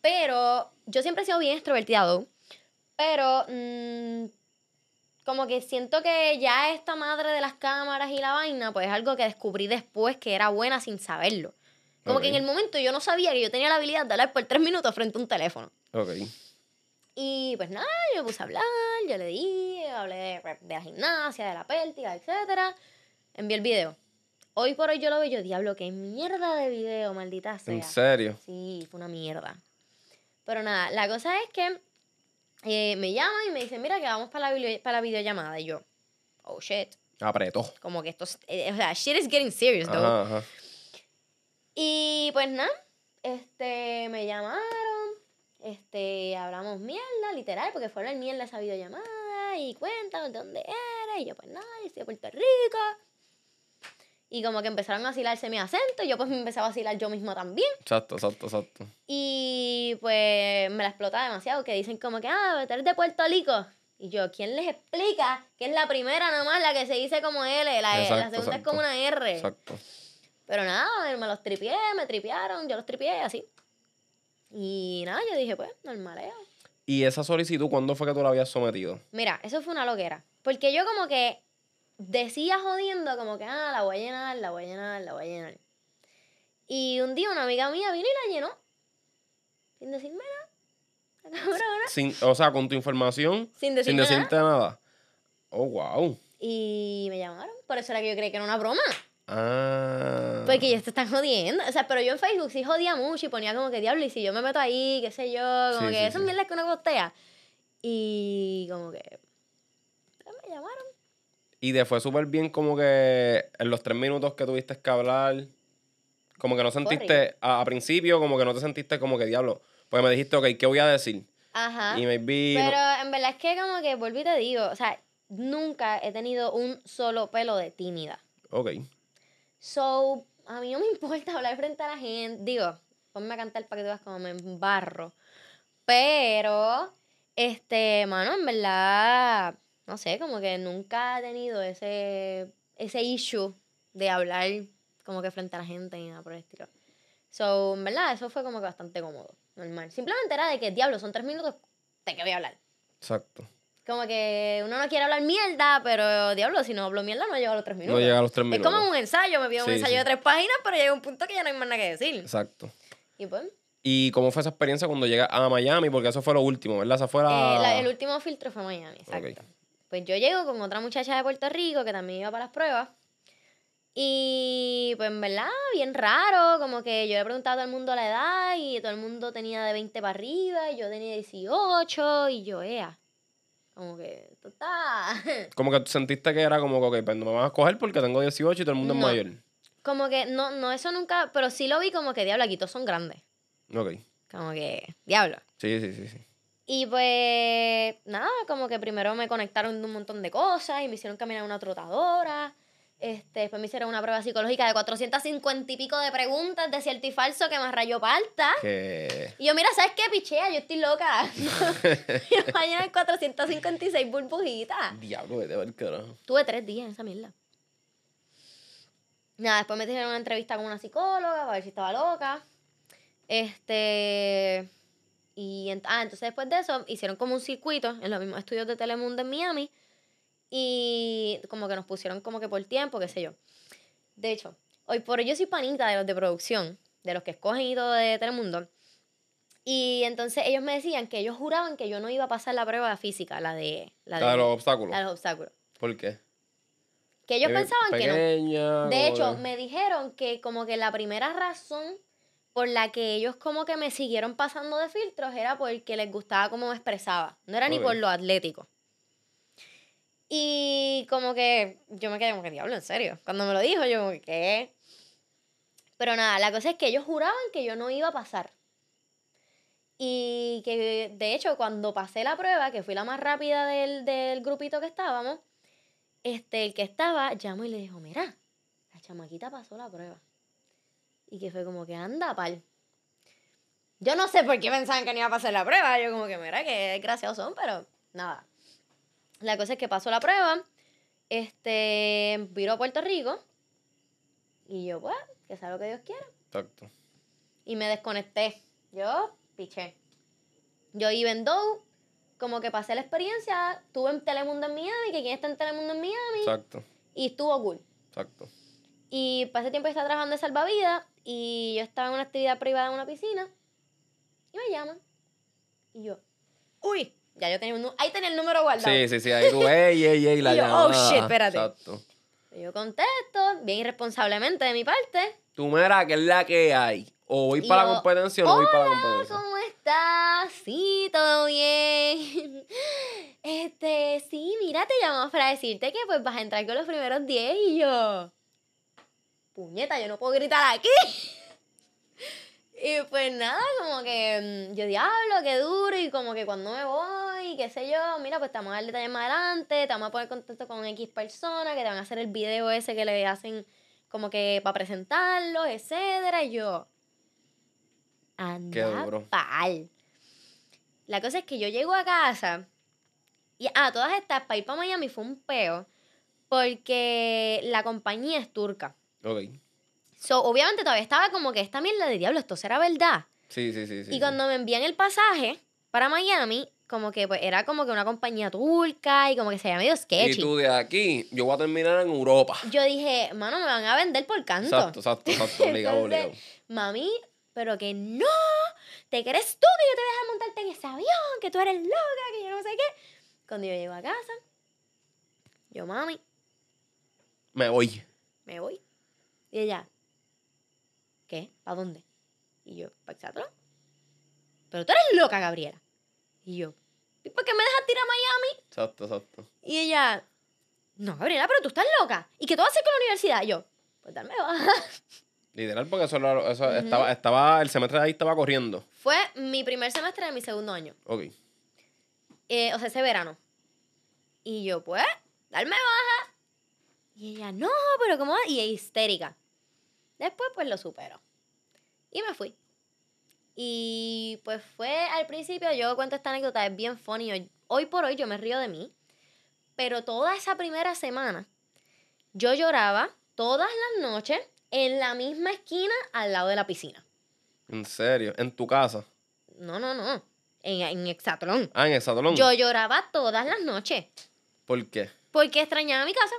Pero yo siempre he sido bien extrovertido. Pero mmm, como que siento que ya esta madre de las cámaras y la vaina, pues es algo que descubrí después que era buena sin saberlo. Como que en el momento yo no sabía que yo tenía la habilidad de hablar por tres minutos frente a un teléfono. Ok. Y pues nada, yo me puse a hablar, yo le di, hablé de, la gimnasia, de la péltica, etc. Envié el video. Hoy por hoy yo lo veo yo, diablo, qué mierda de video, maldita sea. ¿En serio? Sí, fue una mierda. Pero nada, la cosa es que eh, me llama y me dice, mira que vamos para la, para la videollamada. Y yo, oh shit. Apretó. Como que esto, eh, o sea, shit is getting serious, though. Y pues nada, este, me llamaron, este, hablamos mierda, literal, porque fue la mierda esa videollamada y cuéntame dónde eres. Y yo, pues nada, yo estoy de Puerto Rico. Y como que empezaron a vacilarse mi acento, y yo pues me empecé a vacilar yo misma también. Exacto, exacto, exacto. Y pues me la explota demasiado, que dicen como que, ah, tú eres de Puerto Rico. Y yo, ¿quién les explica que es la primera nomás la que se dice como L, la, la segunda es como una R? Exacto. Pero nada, me los tripié, me tripearon, yo los tripié así. Y nada, yo dije, pues, normaleo. ¿Y esa solicitud cuándo fue que tú la habías sometido? Mira, eso fue una loquera. Porque yo como que decía jodiendo como que, ah, la voy a llenar, la voy a llenar, la voy a llenar. Y un día una amiga mía vino y la llenó. Sin decirme nada. Sin, o sea, con tu información. Sin, decirte nada. Oh, wow. Y me llamaron. Por eso era que yo creí que era una broma. Ah. Porque ellos te están jodiendo. O sea, pero yo en Facebook sí jodía mucho y ponía como que diablo, y si yo me meto ahí, qué sé yo, como que eso es que uno postea. Y como que. Me llamaron. Y te fue súper bien como que en los tres minutos que tuviste que hablar, como que no sentiste, a, principio como que no te sentiste como que diablo. Porque me dijiste, ok, ¿qué voy a decir? Ajá. Y maybe... Pero en verdad es que como que, volví y te digo, o sea, nunca he tenido un solo pelo de tímida. Ok. So, a mí no me importa hablar frente a la gente. Digo, ponme a cantar para que tú veas como me embarro. Pero, este, mano, en verdad no sé, como que nunca he tenido ese, ese issue de hablar como que frente a la gente y nada por el estilo. So, en verdad, eso fue como que bastante cómodo, normal. Simplemente era de que, diablo, son tres minutos, ¿de qué voy a hablar? Exacto. Como que uno no quiere hablar mierda, pero diablo, si no hablo mierda no llega a los tres minutos. No llega a los tres minutos. Es como un ensayo, me pido un ensayo de tres páginas, pero llega un punto que ya no hay más nada que decir. Exacto. Y pues. ¿Y cómo fue esa experiencia cuando llegas a Miami? Porque eso fue lo último, ¿verdad? Esa fue la... Eh, el último filtro fue Miami, exacto. Pues yo llego con otra muchacha de Puerto Rico que también iba para las pruebas. Y pues en verdad, bien raro, como que yo le preguntaba a todo el mundo la edad y todo el mundo tenía de 20 para arriba y yo tenía 18 y yo, ea. Como que, total. Como que sentiste que era como que, pues no me vas a coger porque tengo 18 y todo el mundo es mayor. Como que, no, no, eso nunca, pero sí lo vi como que, diablo, aquí todos son grandes. Ok. Como que, diablo. Sí, sí, sí, sí. Y pues, nada, como que primero me conectaron de un montón de cosas y me hicieron caminar una trotadora. Este, después me hicieron una prueba psicológica de 450 y pico de preguntas de cierto y falso que me rayó palta. Y yo, mira, ¿sabes qué, pichea? Yo estoy loca. y mañana 456 burbujitas. Diablo, vete a ver carajo. Tuve tres días en esa mierda. Nada, después me hicieron una entrevista con una psicóloga para ver si estaba loca. Este. Y ah, entonces después de eso hicieron como un circuito en los mismos estudios de Telemundo en Miami y como que nos pusieron como que por tiempo, qué sé yo. De hecho, hoy por hoy yo soy panita de los de producción, de los que escogen y todo de Telemundo. Y entonces ellos me decían que ellos juraban que yo no iba a pasar la prueba física, la de... La de, los obstáculos. La de los obstáculos. ¿Por qué? Que ellos pensaban que no. De hecho, me dijeron que como que la primera razón por la que ellos como que me siguieron pasando de filtros era porque les gustaba cómo me expresaba. No era ni por lo atlético. Y como que yo me quedé como que diablo, en serio. Cuando me lo dijo, yo como que, ¿qué? Pero nada, la cosa es que ellos juraban que yo no iba a pasar. Y que de hecho cuando pasé la prueba, que fui la más rápida del, del grupito que estábamos, este, el que estaba llamó y le dijo, mira, la chamaquita pasó la prueba. Y que fue como que anda, pal. Yo no sé por qué pensaban que no iba a pasar la prueba. Yo como que, mira, que graciosos son, pero nada. La cosa es que pasó la prueba, este, viro a Puerto Rico y yo, pues, que sea lo que Dios quiera. Exacto. Y me desconecté. Yo piché. Yo iba en Dow, como que pasé la experiencia, estuve en Telemundo en Miami, que quien está en Telemundo en Miami. Exacto. Y estuvo cool. Exacto. Y pasé tiempo estaba trabajando de salvavidas y yo estaba en una actividad privada en una piscina y me llaman. Y yo, uy, ya yo tenía un ahí tenía el número guardado. Sí, sí, sí, ahí tú, ey, ey, ey, la y yo, Oh, shit, espérate. Exacto. Yo contesto, bien irresponsablemente de mi parte. Tú mira, ¿qué es la que hay? O voy para la competencia o no voy para la competencia. ¿Cómo estás? Sí, todo bien. Este, sí, mira, te llamamos para decirte que pues vas a entrar con los primeros 10 y yo. Puñeta, yo no puedo gritar aquí. Y pues nada, como que mm, yo diablo, qué duro, y como que cuando me voy, qué sé yo, mira, pues te vamos a dar detalles más adelante, te vamos a poner contacto con X personas que te van a hacer el video ese que le hacen como que para presentarlo, etcétera, y yo. Anda qué duro. Pal. La cosa es que yo llego a casa y a ah, todas estas, para ir para Miami fue un peo, porque la compañía es turca. Ok. So, obviamente todavía estaba como que esta mierda de diablo, esto será verdad. Sí, sí, sí. sí y cuando me envían el pasaje para Miami, como que pues, era como que una compañía turca y como que se veía medio sketchy. Y tú de aquí, yo voy a terminar en Europa. Yo dije, mano, me van a vender por canto. Exacto, exacto, exacto, obligado, obligado. Mami, pero que no, te crees tú que yo te voy a dejar montarte en ese avión, que tú eres loca, que yo no sé qué. Cuando yo llego a casa, yo, mami. Me voy. Me voy. Y ella, ¿Qué? ¿Para dónde? Y yo, ¿para Exatron? Pero tú eres loca, Gabriela. Y yo, ¿y por qué me dejas tirar a Miami? Exacto, exacto. Y ella, no, Gabriela, pero tú estás loca. ¿Y qué tú vas a hacer con la universidad? Y yo, pues darme baja. Literal, porque eso, eso estaba, estaba, el semestre de ahí estaba corriendo. Fue mi primer semestre de mi segundo año. Ok. Eh, o sea, ese verano. Y yo, pues, darme baja. Y ella, no, pero ¿cómo? Y histérica. Después pues lo supero. Y me fui. Y pues fue al principio, yo cuento esta anécdota, es bien funny. Hoy por hoy yo me río de mí. Pero toda esa primera semana yo lloraba todas las noches en la misma esquina al lado de la piscina. ¿En serio? ¿En tu casa? No, no, no. En, en Exatlón. Ah, en Exatlón. Yo lloraba todas las noches. ¿Por qué? Porque extrañaba mi casa.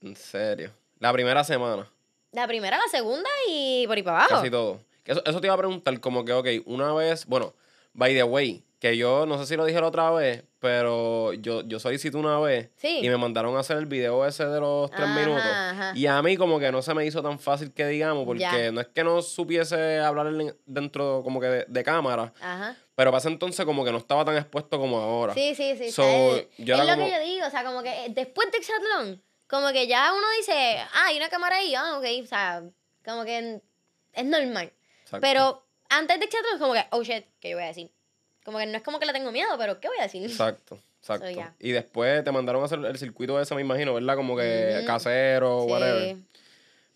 En serio. La primera semana. La primera, la segunda y por ahí para abajo. Casi todo. Eso, eso te iba a preguntar, como que, ok, una vez, bueno, by the way, que yo no sé si lo dije la otra vez, pero yo, yo solicité una vez Sí. y me mandaron a hacer el video ese de los tres Ajá, minutos. ajá. Y a mí como que no se me hizo tan fácil que digamos, porque Ya. no es que no supiese hablar en- dentro como que de, de cámara, Ajá. pero ese entonces como que no estaba tan expuesto como ahora. Sí, sí, sí. So, es lo como- que yo digo, o sea, como que eh, después de Exatlón, como que ya uno dice, ah, hay una cámara ahí, ah, ok, o sea, como que es normal. Exacto. Pero antes de Exatlón, como que, oh shit, ¿qué yo voy a decir? Como que no es como que le tengo miedo, pero ¿qué voy a decir? Exacto, exacto. So. Y después te mandaron a hacer el circuito ese, me imagino, ¿verdad? Como que casero, whatever.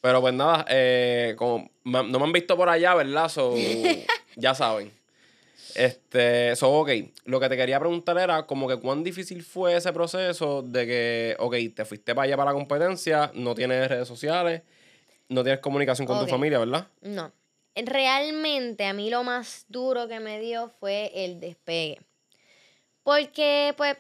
Pero pues nada, eh, como no me han visto por allá, ¿verdad? So, ya saben. Este, so, ok, lo que te quería preguntar era como que cuán difícil fue ese proceso de que, ok, te fuiste para allá para la competencia, no tienes redes sociales, no tienes comunicación con Ok. tu familia, ¿verdad? No. Realmente a mí lo más duro que me dio fue el despegue. Porque, pues,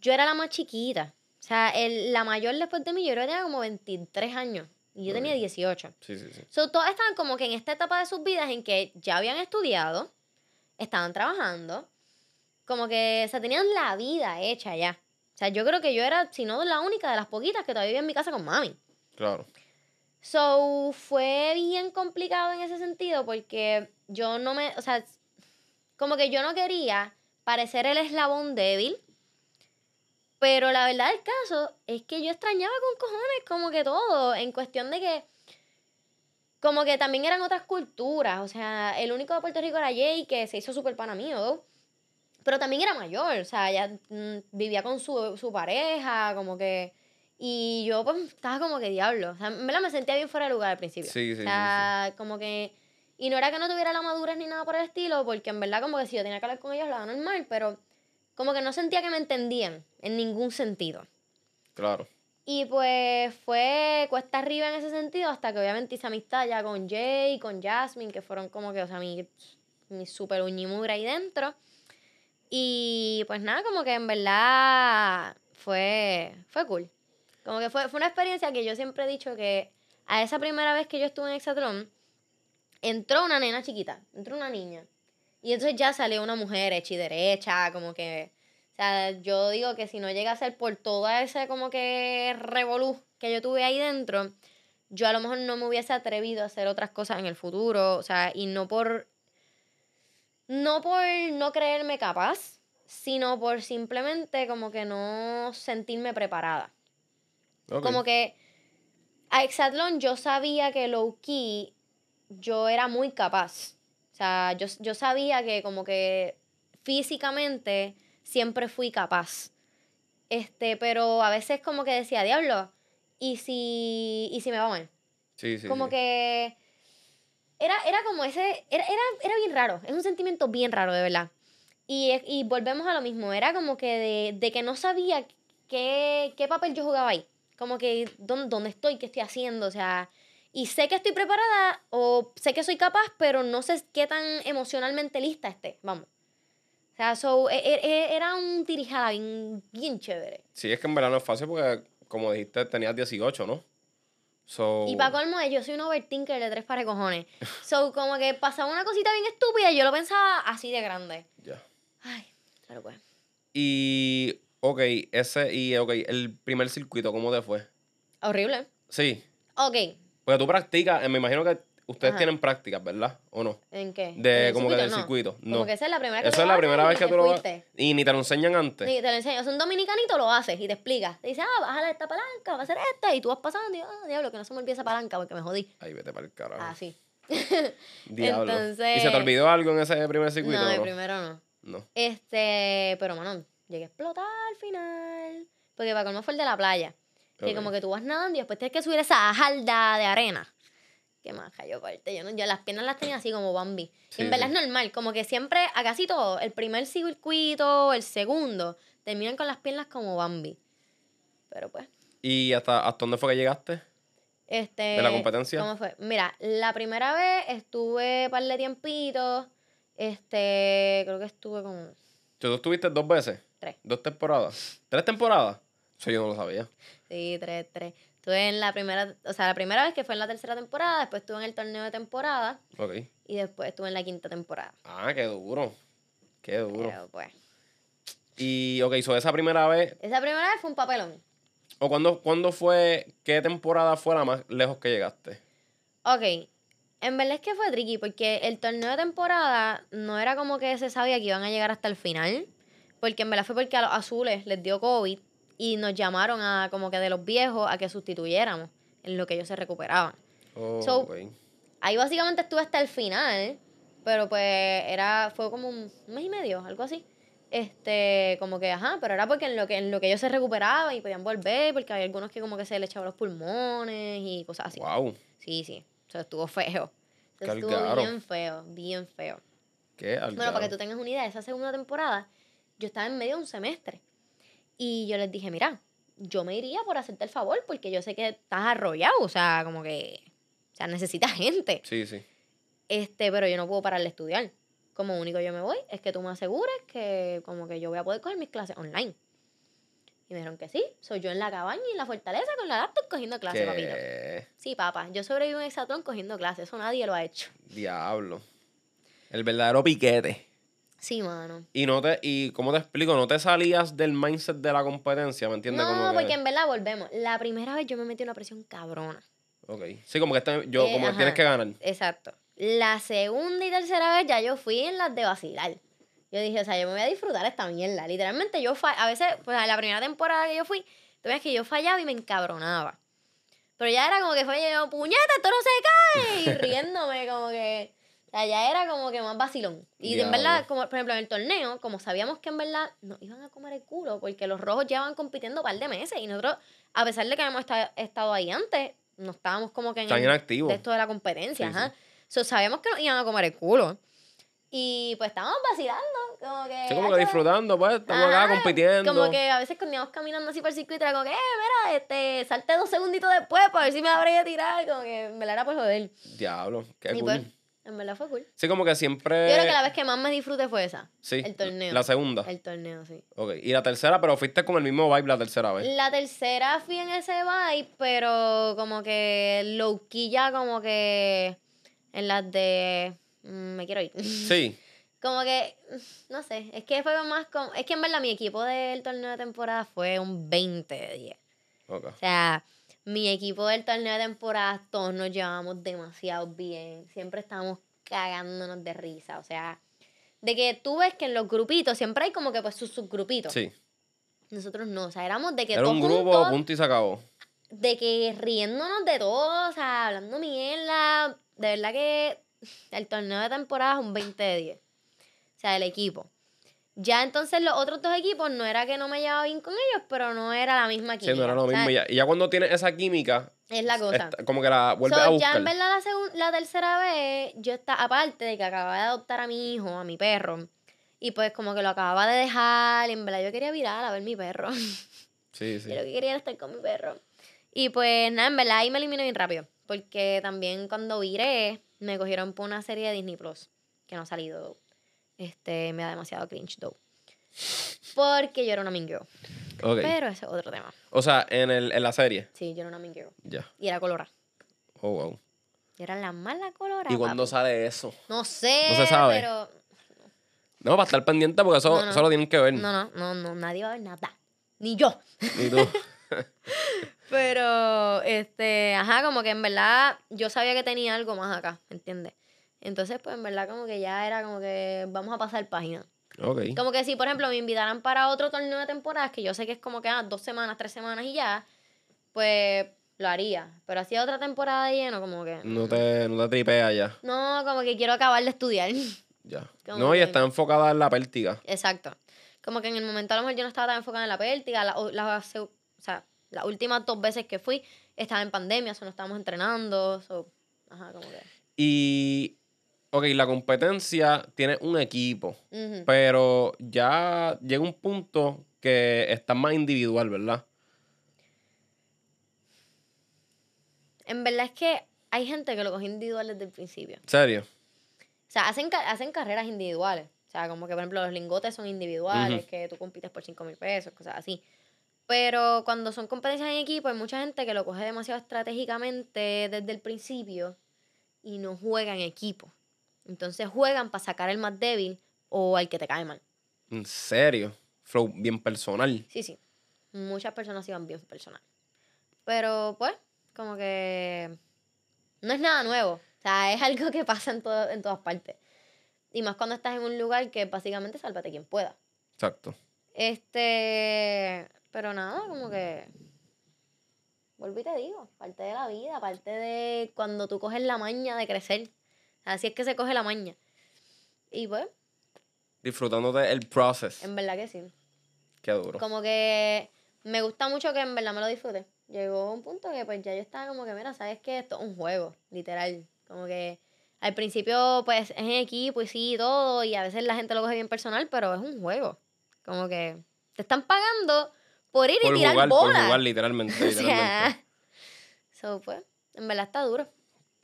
yo era la más chiquita. O sea, el, la mayor después de mí, yo creo que tenía como 23 años. Y yo tenía Ok. 18. Sí, sí, sí. So, todas estaban como que en esta etapa de sus vidas en que ya habían estudiado, estaban trabajando, como que se tenían la vida hecha ya. O sea, yo creo que yo era, si no la única de las poquitas que todavía vivía en mi casa con mami. Claro. So, fue bien complicado en ese sentido porque yo no me, o sea, como que yo no quería parecer el eslabón débil, pero la verdad del caso es que yo extrañaba con cojones como que todo, en cuestión de que, como que también eran otras culturas, o sea, el único de Puerto Rico era Jay, que se hizo súper pana mío, pero también era mayor, o sea, ya mm, vivía con su, su pareja, como que... Y yo pues estaba como que diablo. O sea, en verdad me sentía bien fuera de lugar al principio. Sí, sí, O sea, como que... Y no era que no tuviera la madurez ni nada por el estilo, porque en verdad como que si yo tenía que hablar con ellos, lo normal, pero como que no sentía que me entendían en ningún sentido. Claro. Y pues fue cuesta arriba en ese sentido, hasta que obviamente hice amistad ya con Jay, con Jasmine, que fueron como que, o sea, mi, mi super uñimura ahí dentro. Y pues nada, como que en verdad fue, fue cool. Como que fue, fue una experiencia que yo siempre he dicho que a esa primera vez que yo estuve en Exatlón, entró una nena chiquita, entró una niña. Y entonces ya salió una mujer hecha y derecha, como que... O sea, yo digo que si no llega a ser por toda ese como que revolú que yo tuve ahí dentro, yo a lo mejor no me hubiese atrevido a hacer otras cosas en el futuro. O sea, y no por... No por no creerme capaz, sino por simplemente como que no sentirme preparada. Como que a Exatlón yo sabía que low key yo era muy capaz. O sea, yo, yo sabía que como que físicamente siempre fui capaz. Este, pero a veces como que decía, diablo, ¿y si, y si me va mal? Sí, sí. como sí. que era, era como ese, era, era, era bien raro, es un sentimiento bien raro, de verdad. Y, y volvemos a lo mismo, era como que de, de que no sabía qué, qué papel yo jugaba ahí, como que dónde, dónde estoy, qué estoy haciendo, o sea, y sé que estoy preparada o sé que soy capaz, pero no sé qué tan emocionalmente lista esté, vamos. O sea, so, e- e- e- era un tirijada bien, bien chévere. Sí, es que en verdad no es fácil porque, como dijiste, tenías 18, ¿no? So, Y para colmo yo soy un overthinker de tres pares cojones. So, como que pasaba una cosita bien estúpida y yo lo pensaba así de grande. ya. Ay, pero pues. Y, ok, ese, y, ok, el primer circuito, ¿cómo te fue? Horrible. Sí, Ok, porque tú practicas, eh, me imagino que ustedes Ajá. tienen prácticas, ¿verdad? ¿O no? ¿en qué? ¿En De, el como que del No. circuito. No. Como que esa es la primera que Eso tú es la lo primera haces vez que tú lo fuiste. Y ni te lo enseñan antes. Sí, te lo enseño. Es un dominicanito, lo haces y te explica. Te dice, ah, bájale esta palanca, va a hacer esta. Y tú vas pasando y, ah, diablo, que no se me olvide esa palanca porque me jodí. Ay, vete para el carajo. Así. Diablo. entonces- ¿Y se te olvidó algo en ese primer circuito? No, o no? primero no. No. Este, pero mano, llegué a explotar al final. Porque para colmo fue el de la playa. Que como que tú vas nadando y después tienes que subir esa jalda de arena. Qué más cayó parte. Yo, no, yo las piernas las tenía así como Bambi. Sí, y en verdad sí. es normal, como que siempre, a casi todo, el primer circuito, el segundo, terminan con las piernas como Bambi. Pero pues, ¿Y hasta, hasta dónde fue que llegaste? Este, ¿De la competencia? ¿Cómo fue? Mira, la primera vez estuve par de tiempitos. Este, creo que estuve con. ¿Tú estuviste dos veces? Tres. ¿Dos temporadas? ¿Tres temporadas? Eso yo no lo sabía. Sí, tres, tres. Estuve en la primera, o sea, la primera vez que fue en la tercera temporada, después estuve en el torneo de temporada. Ok. Y después estuve en la quinta temporada. Ah, qué duro. Qué duro. Pero pues. Y, ok, so esa primera vez. Esa primera vez fue un papelón. ¿O cuándo, cuándo fue, qué temporada fue la más lejos que llegaste? Ok. En verdad es que fue tricky porque el torneo de temporada no era como que se sabía que iban a llegar hasta el final. Porque en verdad fue porque a los azules les dio COVID y nos llamaron a como que de los viejos a que sustituyéramos en lo que ellos se recuperaban. Oh, So. Ahí básicamente estuve hasta el final, pero pues era, fue como un mes y medio, algo así. Este, como que, ajá, pero era porque en lo que, en lo que ellos se recuperaban y podían volver, porque hay algunos que como que se le echaban los pulmones y cosas así. Wow. Sí, sí. Eso estuvo feo. Eso estuvo Calgaro. bien feo, bien feo. Qué Bueno, para que tú tengas una idea, esa segunda temporada, yo estaba en medio de un semestre. Y yo les dije, mira, yo me iría por hacerte el favor, porque yo sé que estás arrollado, o sea, como que, o sea, necesitas gente. Sí, sí. Este, pero yo no puedo parar de estudiar. Como único yo me voy, es que tú me asegures que como que yo voy a poder coger mis clases online. Y me dijeron que sí. Soy yo en la cabaña y en la fortaleza con la laptop cogiendo clases, papito. Sí, papá. Yo sobreviví en Exatlón cogiendo clases. Eso nadie lo ha hecho. diablo. El verdadero piquete. Sí, mano. Y no te, y cómo te explico, no te salías del mindset de la competencia, ¿me entiendes? No, Como que- porque en verdad volvemos. La primera vez yo me metí una presión cabrona. Ok. Sí, como que este- yo, Eh, como que tienes que ganar. Exacto. La segunda y tercera vez ya yo fui en las de vacilar. Yo dije, o sea, yo me voy a disfrutar esta mierda. Literalmente yo fa- a veces, pues en la primera temporada que yo fui, tú ves que yo fallaba y me encabronaba. Pero ya era como que fue yo, puñeta, esto no se cae. Y riéndome, como que. Ya era como que más vacilón. Y en Diablo. verdad, como por ejemplo en el torneo, como sabíamos que en verdad nos iban a comer el culo, porque los rojos llevaban compitiendo un par de meses. Y nosotros, a pesar de que habíamos esta- estado ahí antes, no estábamos como que en Están el- inactivos. de la competencia, Sí, ajá. So, sabíamos que nos iban a comer el culo. Y pues estábamos vacilando, como que... Sí, como que "Hacho, disfrutando, pues, estamos acá ajá". compitiendo. Como que a veces cuando íbamos caminando así por el circuito era como que, eh, mira, este, salte dos segunditos después para ver si me habré de tirar. Como que me la era por joder. Diablo, qué y cool. pues, en verdad fue cool. Sí, como que siempre. Yo creo que la vez que más me disfruté fue esa. Sí, el torneo. La segunda. El torneo, sí. Ok. Y la tercera, pero fuiste con el mismo vibe la tercera vez. La tercera fui en ese vibe, pero como que ya como que en las de... mm, me quiero ir. Sí. Como que, no sé, es que fue más como... Es que en verdad mi equipo del torneo de temporada fue un 20 de 10. Ok. O sea, mi equipo del torneo de temporada todos nos llevábamos demasiado bien. Siempre estábamos cagándonos de risa. O sea, de que tú ves que en los grupitos siempre hay como que pues sus subgrupitos. Sí. Nosotros no, o sea, éramos de que Era todos un grupo, juntos, punto y se acabó. de que riéndonos de todo, o sea, hablando mierda. De verdad que el torneo de temporada es un 20 de 10. O sea, el equipo. Ya entonces los otros dos equipos no era que no me llevaba bien con ellos, pero no era la misma Sí, química. no era lo mismo. Y ya, ya cuando tienes esa química, Es la cosa. como que la vuelves So, a ya buscar. en verdad la, segun- la tercera vez, yo estaba, aparte de que acababa de adoptar a mi hijo, a mi perro, y pues como que lo acababa de dejar, y en verdad yo quería virar a ver mi perro. Sí, sí. Yo lo que quería era estar con mi perro. Y pues nada, en verdad ahí me eliminé bien rápido. Porque también cuando viré, me cogieron por una serie de Disney Plus que no ha salido. Este, me da demasiado cringe, though. Porque yo era una mean girl. Ok. Pero ese es otro tema. O sea, en, el, en la serie. Sí, yo era una mean girl. Ya. Y era colorada. Oh, wow. Yo era la mala colorada. ¿Y cuándo papi. sale eso? No sé. No se sabe. Pero. No, para estar pendiente porque eso, No, no. eso lo tienen que ver. No, no, no, no, nadie va a ver nada. Ni yo. Ni tú. Pero, este, ajá, como que en verdad yo sabía que tenía algo más acá, ¿me entiendes? Entonces, pues en verdad como que ya era como que vamos a pasar página. ok. Como que si, por ejemplo, me invitaran para otro torneo de temporadas, que yo sé que es como que ah, dos semanas, tres semanas y ya, pues lo haría. Pero hacía otra temporada de lleno, como que... No te, no te tripeas ya. No, como que quiero acabar de estudiar. Ya. Como No, y está enfocada en la pértiga. Exacto. Como que en el momento a lo mejor yo no estaba tan enfocada en la pértiga. La, o- la- o sea, las últimas dos veces que fui estaba en pandemia, o sea, no estábamos entrenando. so, ajá, como que. Y, ok, la competencia tiene un equipo, pero ya llega un punto que está más individual, ¿verdad? En verdad es que hay gente que lo coge individual desde el principio. ¿Serio? O sea, hacen, hacen carreras individuales. O sea, como que, por ejemplo, los lingotes son individuales, que tú compites por 5 mil pesos, cosas así. Pero cuando son competencias en equipo, hay mucha gente que lo coge demasiado estratégicamente desde el principio y no juega en equipo. Entonces juegan para sacar el más débil o al que te cae mal. ¿En serio? Flow bien personal. Sí, sí. Muchas personas iban bien personal. Pero pues, como que no es nada nuevo. O sea, es algo que pasa en, todo, en todas partes. Y más cuando estás en un lugar que básicamente sálvate quien pueda. Exacto. Este, pero nada, como que vuelvo y te digo, parte de la vida, parte de cuando tú coges la maña de crecer. Así es que se coge la maña. Y pues. Disfrutándote el proceso. En verdad que sí. Qué duro. Como que me gusta mucho que en verdad me lo disfrute. Llegó un punto que pues ya yo estaba como que, mira, sabes que esto es un juego, literal. Como que al principio pues es en equipo y sí todo, y a veces la gente lo coge bien personal, pero es un juego. Como que te están pagando por ir y tirar jugar, bola. Por jugar, literalmente. literalmente. so, pues, en verdad está duro.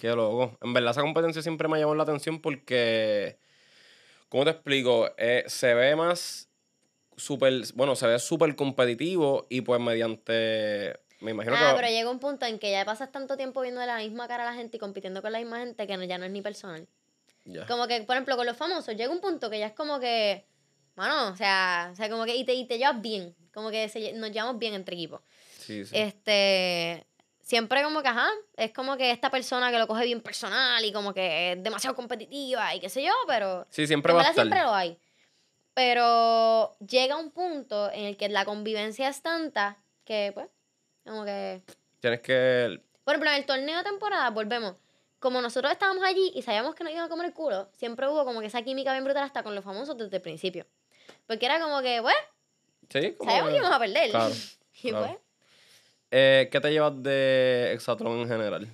Qué loco. En verdad esa competencia siempre me ha llamado la atención porque, ¿cómo te explico? Eh, se ve más súper, bueno, se ve súper competitivo y pues mediante, me imagino ah, pero llega un punto en que ya pasas tanto tiempo viendo la misma cara a la gente y compitiendo con la misma gente que no, ya no es ni personal. Como que, por ejemplo, con los famosos, llega un punto que ya es como que, bueno, o sea, o sea como que, y te, y te llevas bien, como que nos llevamos bien entre equipos. Sí, sí. Este, siempre como que, ajá, es como que esta persona que lo coge bien personal y como que es demasiado competitiva y qué sé yo, pero... Sí, siempre va a estar. siempre lo hay. Pero llega un punto en el que la convivencia es tanta que, pues, como que... Tienes que... Por ejemplo, en el torneo de temporada, volvemos. Como nosotros estábamos allí y sabíamos que nos iban a comer el culo, siempre hubo como que esa química bien brutal hasta con los famosos desde el principio. Porque era como que, pues, sí, sabíamos que íbamos a perder. Claro, y pues... Eh, ¿Qué te llevas de Exatron en general?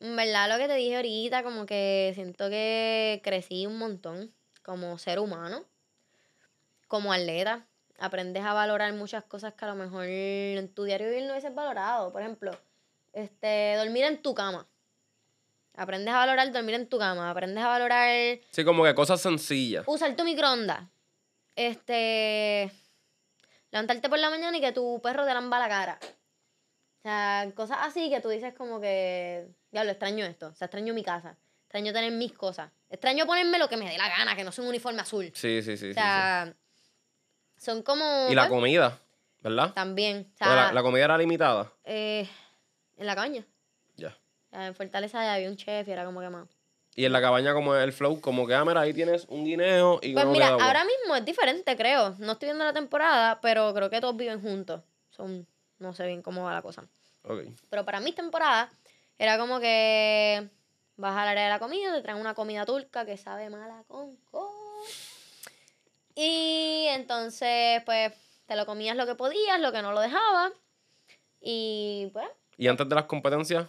En verdad, lo que te dije ahorita, como que siento que crecí un montón como ser humano como atleta. Aprendes a valorar muchas cosas que a lo mejor en tu diario vivir no hubieses valorado. Por ejemplo, este, dormir en tu cama. Aprendes a valorar dormir en tu cama. Aprendes a valorar. Sí, como que cosas sencillas. Usar tu microondas. Este. Levantarte por la mañana y que tu perro te lamba la cara. O sea, cosas así que tú dices como que. Diablo, extraño esto. O sea, extraño mi casa. Extraño tener mis cosas. Extraño ponerme lo que me dé la gana, que no sea un uniforme azul. Sí, sí, sí. O sea, son como. Y la comida, ¿verdad? También. la, comida era limitada? Eh, en la cabaña. Ya. En Fortaleza había un chef y era como que más. Y en la cabaña, como el flow, como que, ah, mira, ahí tienes un guineo y Pues mira, ahora mismo es diferente, creo. No estoy viendo la temporada, pero creo que todos viven juntos. Son, no sé bien cómo va la cosa. Pero para mi temporada, era como que vas al área de la comida, te traen una comida turca que sabe mala con y entonces, pues, te lo comías lo que podías, lo que no lo dejaba. Y pues. ¿Y antes de las competencias?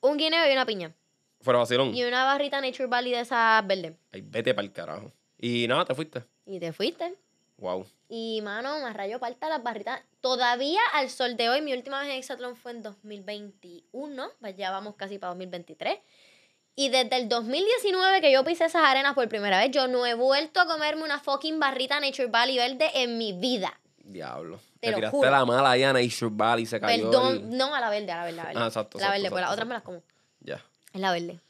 Un guineo y una piña. Fuera vacilón. Y una barrita Nature Valley de esas verdes. Ay, vete para el carajo. Y nada, te fuiste. Y te fuiste. Wow. Y mano, me rayó falta las barritas. Todavía al sol de hoy, mi última vez en Exatlón fue en 2021. Pues ya vamos casi para 2023. Y desde el 2019 que yo pisé esas arenas por primera vez, yo no he vuelto a comerme una fucking barrita Nature Valley verde en mi vida. Diablo. Te, tiraste la mala ahí a Nature Valley y se cayó. Perdón, no a la verde, a la verde. Ah, exacto. La verde, pues las otras me las como. Ya. Es la verde.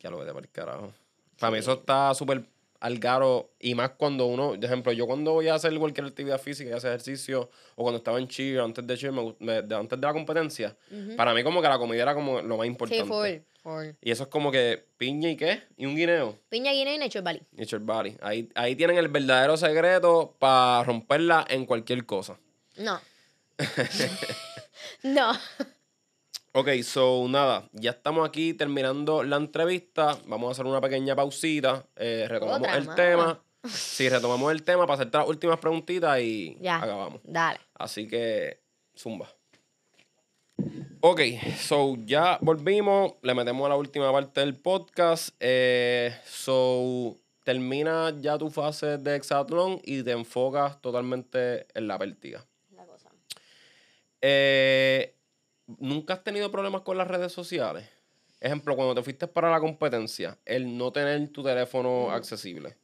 Ya lo vete por el carajo. Para mí eso está súper algaro y más cuando uno, por ejemplo, yo cuando voy a hacer cualquier actividad física y hacer ejercicio o cuando estaba en cheer, antes de cheer, antes de la competencia, para mí como que la comida era como lo más importante. Sí, full. Y eso es como que piña y qué? ¿Y un guineo? Piña, guineo y Nature Valley. Nature Valley. Ahí, ahí tienen el verdadero secreto para romperla en cualquier cosa. No. no. Ok, so nada, ya estamos aquí terminando la entrevista. Vamos a hacer una pequeña pausita. Eh, retomamos el tema. Sí, retomamos el tema para hacer las últimas preguntitas y ya. acabamos. Dale. Así que, zumba. Ok, so ya volvimos, le metemos a la última parte del podcast. Eh, so, termina ya tu fase de hexatlón y te enfocas totalmente en la pértiga. La cosa. Eh, ¿nunca has tenido problemas con las redes sociales? Ejemplo, cuando te fuiste para la competencia, el no tener tu teléfono accesible.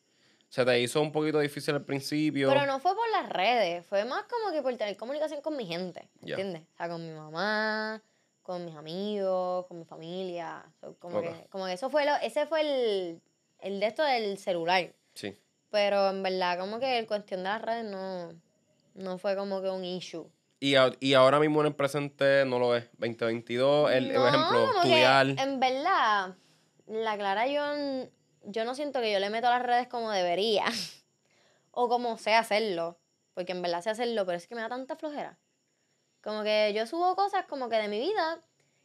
¿Se te hizo un poquito difícil al principio? Pero no fue por las redes, fue más como que por tener comunicación con mi gente, ¿entiendes? O sea, con mi mamá, con mis amigos, con mi familia. como, que, como que eso fue lo, ese fue el, el de esto del celular. Sí. Pero en verdad, como que el cuestión de las redes no, no fue como que un issue. Y, y ahora mismo en el presente no lo es. 2022, el, ejemplo, estudiar. en verdad, la Clara, yo, yo no siento que yo le meto a las redes como debería. o como sé hacerlo. Porque en verdad sé hacerlo, pero es que me da tanta flojera. Como que yo subo cosas como que de mi vida.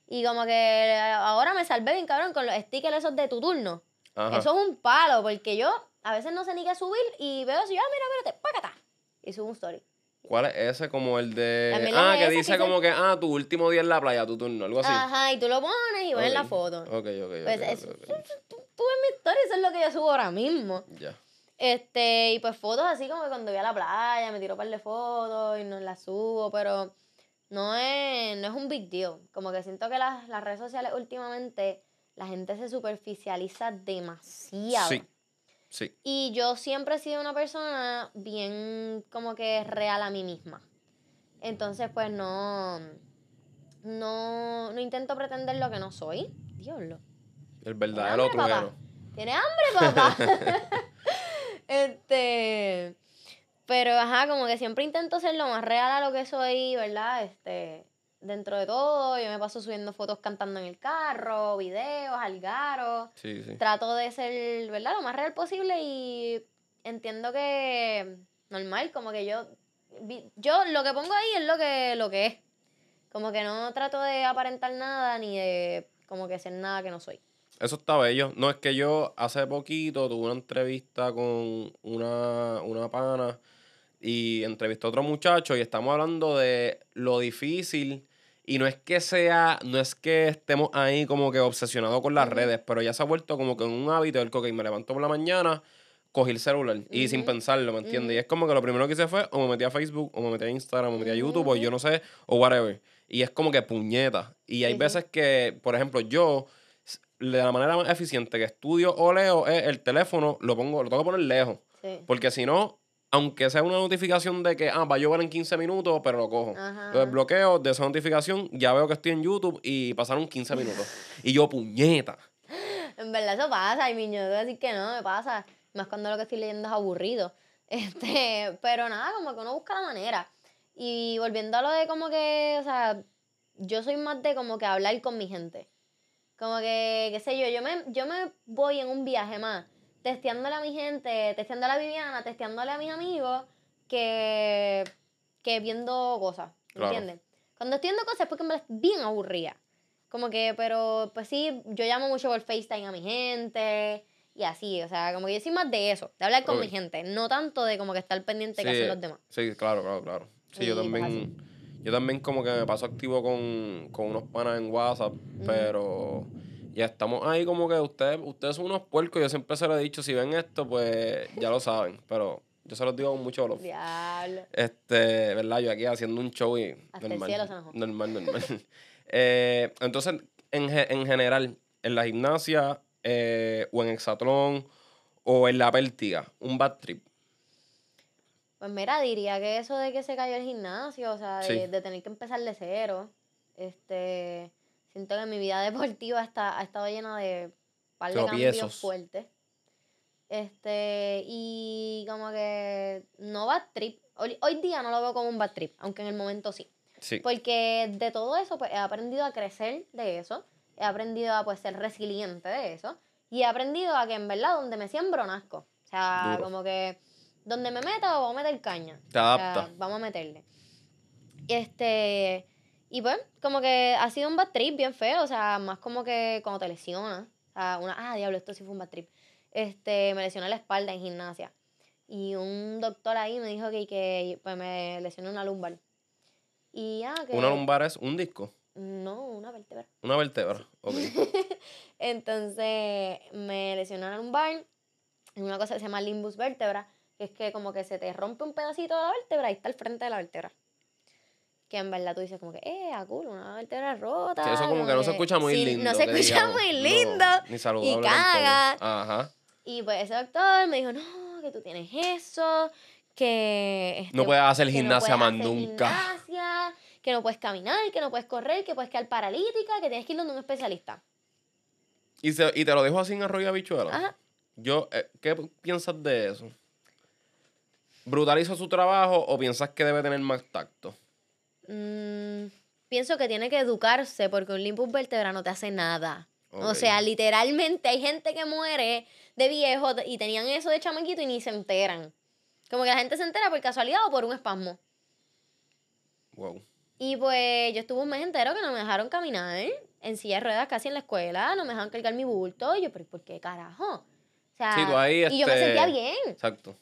Y como que ahora me salvé bien cabrón con los stickers esos de tu turno. Eso es un palo, porque yo a veces no sé ni qué subir y veo así, ah, mira, espérate, págata. Y subo un story. ¿Cuál es ese? Como el de. Ah, que dice como que, ah, tu último día en la playa, tu turno, algo así. Ajá, y tú lo pones y ves la foto. Ok, ok, Pues eso, Tú, ves mi historia, eso es lo que yo subo ahora mismo. Ya. Este, y pues fotos así como que cuando voy a la playa, me tiro un par de fotos y no las subo, pero no es, no es un big deal. Como que siento que las, las redes sociales últimamente la gente se superficializa demasiado. Sí. Y yo siempre he sido una persona bien como que real a mí misma. Entonces, pues no, no, no intento pretender lo que no soy. Dioslo. El verdadero trueno. ¿Tiene hambre, papá? este. Pero ajá, como que siempre intento ser lo más real a lo que soy, ¿verdad? Este dentro de todo, yo me paso subiendo fotos cantando en el carro, videos, algaros. Sí, sí. Trato de ser, ¿verdad? Lo más real posible y entiendo que normal, como que yo yo lo que pongo ahí es lo que lo que es. Como que no trato de aparentar nada ni de como que ser nada que no soy. Eso está bello. No es que yo hace poquito tuve una entrevista con una, una pana y entrevisté a otro muchacho y estamos hablando de lo difícil y no es que sea, no es que estemos ahí como que obsesionados con las redes, pero ya se ha vuelto como que un hábito el que me levanto por la mañana, cogí el celular y sin pensarlo, ¿me entiendes? Y es como que lo primero que hice fue o me metí a Facebook, o me metí a Instagram, o me metí a YouTube, o yo no sé, o whatever. Y es como que puñeta. Y hay veces que, por ejemplo, yo, de la manera más eficiente que estudio o leo es el teléfono, lo pongo, lo tengo que poner lejos. Porque si no, aunque sea una notificación de que, ah, va a llover en 15 minutos, pero lo cojo. Entonces bloqueo de esa notificación, ya veo que estoy en YouTube y pasaron 15 minutos. y yo, puñeta. En verdad eso pasa, y niño, debo decir que no, me pasa. Más cuando lo que estoy leyendo es aburrido. Este, pero nada, como que uno busca la manera. Y volviendo a lo de como que, o sea, yo soy más de como que hablar con mi gente. Como que, qué sé yo, yo me, yo me voy en un viaje más testeándole a mi gente, testeándole a Viviana, testeándole a mis amigos, que, que viendo cosas, ¿entiendes? Cuando estoy viendo cosas es porque me es bien aburrida. Como que, pero pues sí, yo llamo mucho por FaceTime a mi gente y así, o sea, como que yo soy más de eso, de hablar con mi gente, no tanto de como que estar pendiente de que hacen los demás. Sí, claro, claro, claro. Sí, yo también, yo también como que me paso activo con, con unos panas en WhatsApp, pero ya estamos ahí como que ustedes, ustedes son unos puercos. Yo siempre se lo he dicho, si ven esto, pues ya lo saben. Pero yo se los digo con mucho dolor. Diablo. Este, ¿verdad? Yo aquí haciendo un show y. Hasta normal, el cielo se Normal, normal. eh, entonces, en, en, general, en la gimnasia eh, o en hexatlón o en la pértiga, un bad trip. Pues mira, diría que eso de que se cayó el gimnasio, o sea, de, de tener que empezar de cero. Este Siento que mi vida deportiva está, ha estado llena de par de cambios fuertes. Este, y como que no va trip. Hoy, día no lo veo como un bad trip, aunque en el momento sí. sí. Porque de todo eso, pues he aprendido a crecer de eso. He aprendido a pues ser resiliente de eso. Y he aprendido a que en verdad donde me siembro nazco. O sea, como que donde me meta vamos a meter caña. Te adapta. vamos a meterle. Este, y pues, como que ha sido un bad trip bien feo, o sea, más como que cuando te lesionas. O sea, una, ah, diablo, esto sí fue un bad trip. Este, me lesioné la espalda en gimnasia. Y un doctor ahí me dijo que, que pues, me lesioné una lumbar. Y ah, que... ¿Una lumbar es un disco? No, una vértebra. Una vértebra, ok. Entonné me lesioné la lumbar en una cosa que se llama limbus vértebra, que es que como que se te rompe un pedacito de la vértebra y está al frente de la vértebra. Que en verdad tú dices como que, eh, a cool, una vértebra rota. Sí, eso como que no se escucha muy lindo. No se escucha muy lindo. ni saludable. Y caga. Ajá. Y pues ese doctor me dijo, no, que tú tienes eso, que... Este, no puedes hacer gimnasia más nunca. Gimnasia, que no puedes caminar, que no puedes correr, que puedes quedar paralítica, que tienes que ir donde un especialista. ¿Y, se, y te lo dejo así en arroyo habichuela? Ajá. Yo, eh, ¿qué piensas de eso? ¿Brutaliza su trabajo o piensas que debe tener más tacto? Mm, pienso que tiene que educarse porque un limpus vertebral no te hace nada. O sea, literalmente hay gente que muere de viejo y tenían eso de chamaquito y ni se enteran. Como que la gente se entera por casualidad o por un espasmo. Wow. Y pues yo estuve un mes entero que no me dejaron caminar en silla de ruedas casi en la escuela, no me dejaron cargar mi bulto. Y yo, pero ¿por qué carajo? O sea, y yo me este, sentía bien. Exacto.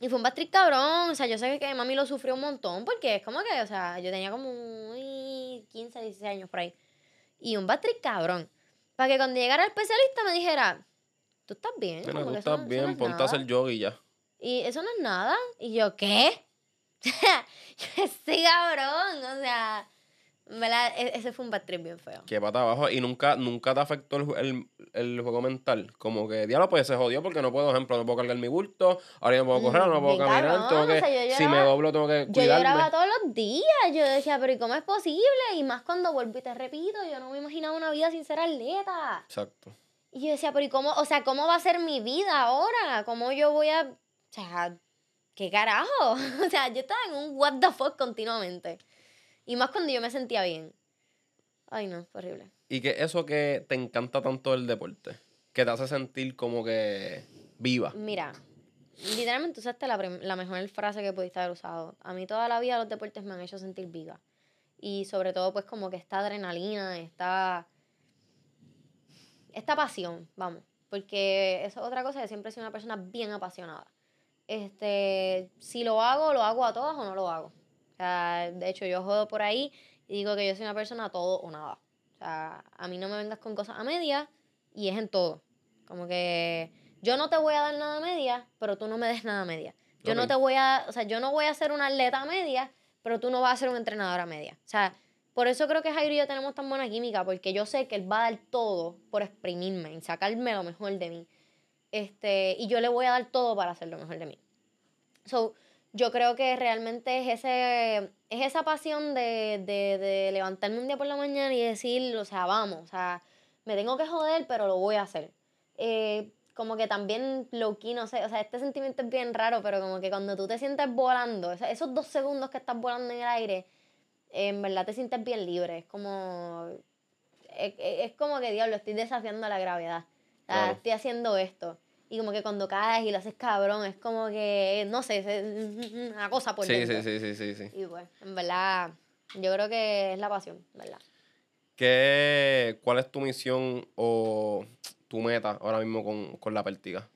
Y fue un bastric cabrón. O sea, yo sé que mami lo sufrió un montón porque es como que, o sea, yo tenía como 15, 16 años por ahí. Y un bastric cabrón. Para que cuando llegara el especialista me dijera, tú estás bien. Bueno, tú estás bien, ponte a hacer yoga y ya. Y eso no es nada. Y yo, ¿qué? sí, cabrón. O sea, e, ese fue un bad trip bien feo. Qué pata abajo. ¿Y nunca, nunca te afectó el, el, juego mental? Como que, diablo, pues se jodió porque no puedo, por ejemplo, no puedo cargar mi bulto, ahora no puedo correr, no puedo caminar, tengo que, si me doblo tengo que cuidarme. Yo lloraba todos los días. Yo decía, pero ¿y cómo es posible? Y más cuando vuelvo y te repito, yo no me imaginaba una vida sin ser atleta. Exacto. Y yo decía, pero ¿y cómo, o sea, cómo va a ser mi vida ahora? ¿Cómo yo voy a, o sea, qué carajo? o sea, yo estaba en un what the fuck continuamente. Y más cuando yo me sentía bien. Ay, no, horrible. ¿Y qué eso que te encanta tanto el deporte? Que te hace sentir como que viva. Mira, literalmente usaste la, la mejor frase que pudiste haber usado. A mí toda la vida los deportes me han hecho sentir viva. Y sobre todo, pues, como que esta adrenalina, esta. esta pasión, vamos. Porque eso es otra cosa que siempre he sido una persona bien apasionada. Este, si lo hago, lo hago a todas o no lo hago. Sea, de hecho, yo jodo por ahí y digo que yo soy una persona todo o nada. O sea, a mí no me vengas con cosas a media y es en todo. Como que yo no te voy a dar nada a media, pero tú no me des nada a media. Yo no te voy a, o sea, yo no voy a ser una atleta a media, pero tú no vas a ser un entrenador a media. O sea, por eso creo que Jairo y yo tenemos tan buena química, porque yo sé que él va a dar todo por exprimirme y sacarme lo mejor de mí. Este, y yo le voy a dar todo para hacer lo mejor de mí. So, yo creo que realmente es, ese, es esa pasión de, de, de levantarme un día por la mañana y decir, o sea, vamos, o sea, me tengo que joder, pero lo voy a hacer. Eh, como que también low key, no sé, o sea, este sentimiento es bien raro, pero como que cuando tú te sientes volando, esos dos segundos que estás volando en el aire, en verdad te sientes bien libre. Es como. Es, como que, diablo, estoy desafiando la gravedad. Estoy haciendo esto. Y como que cuando caes y lo haces cabrón, es como que, no sé, es una cosa por sí, Sí, sí, sí, sí, sí. Y pues, en verdad, yo creo que es la pasión, ¿verdad? ¿Qué, ¿Cuál es tu misión o tu meta ahora mismo con, con la pértiga?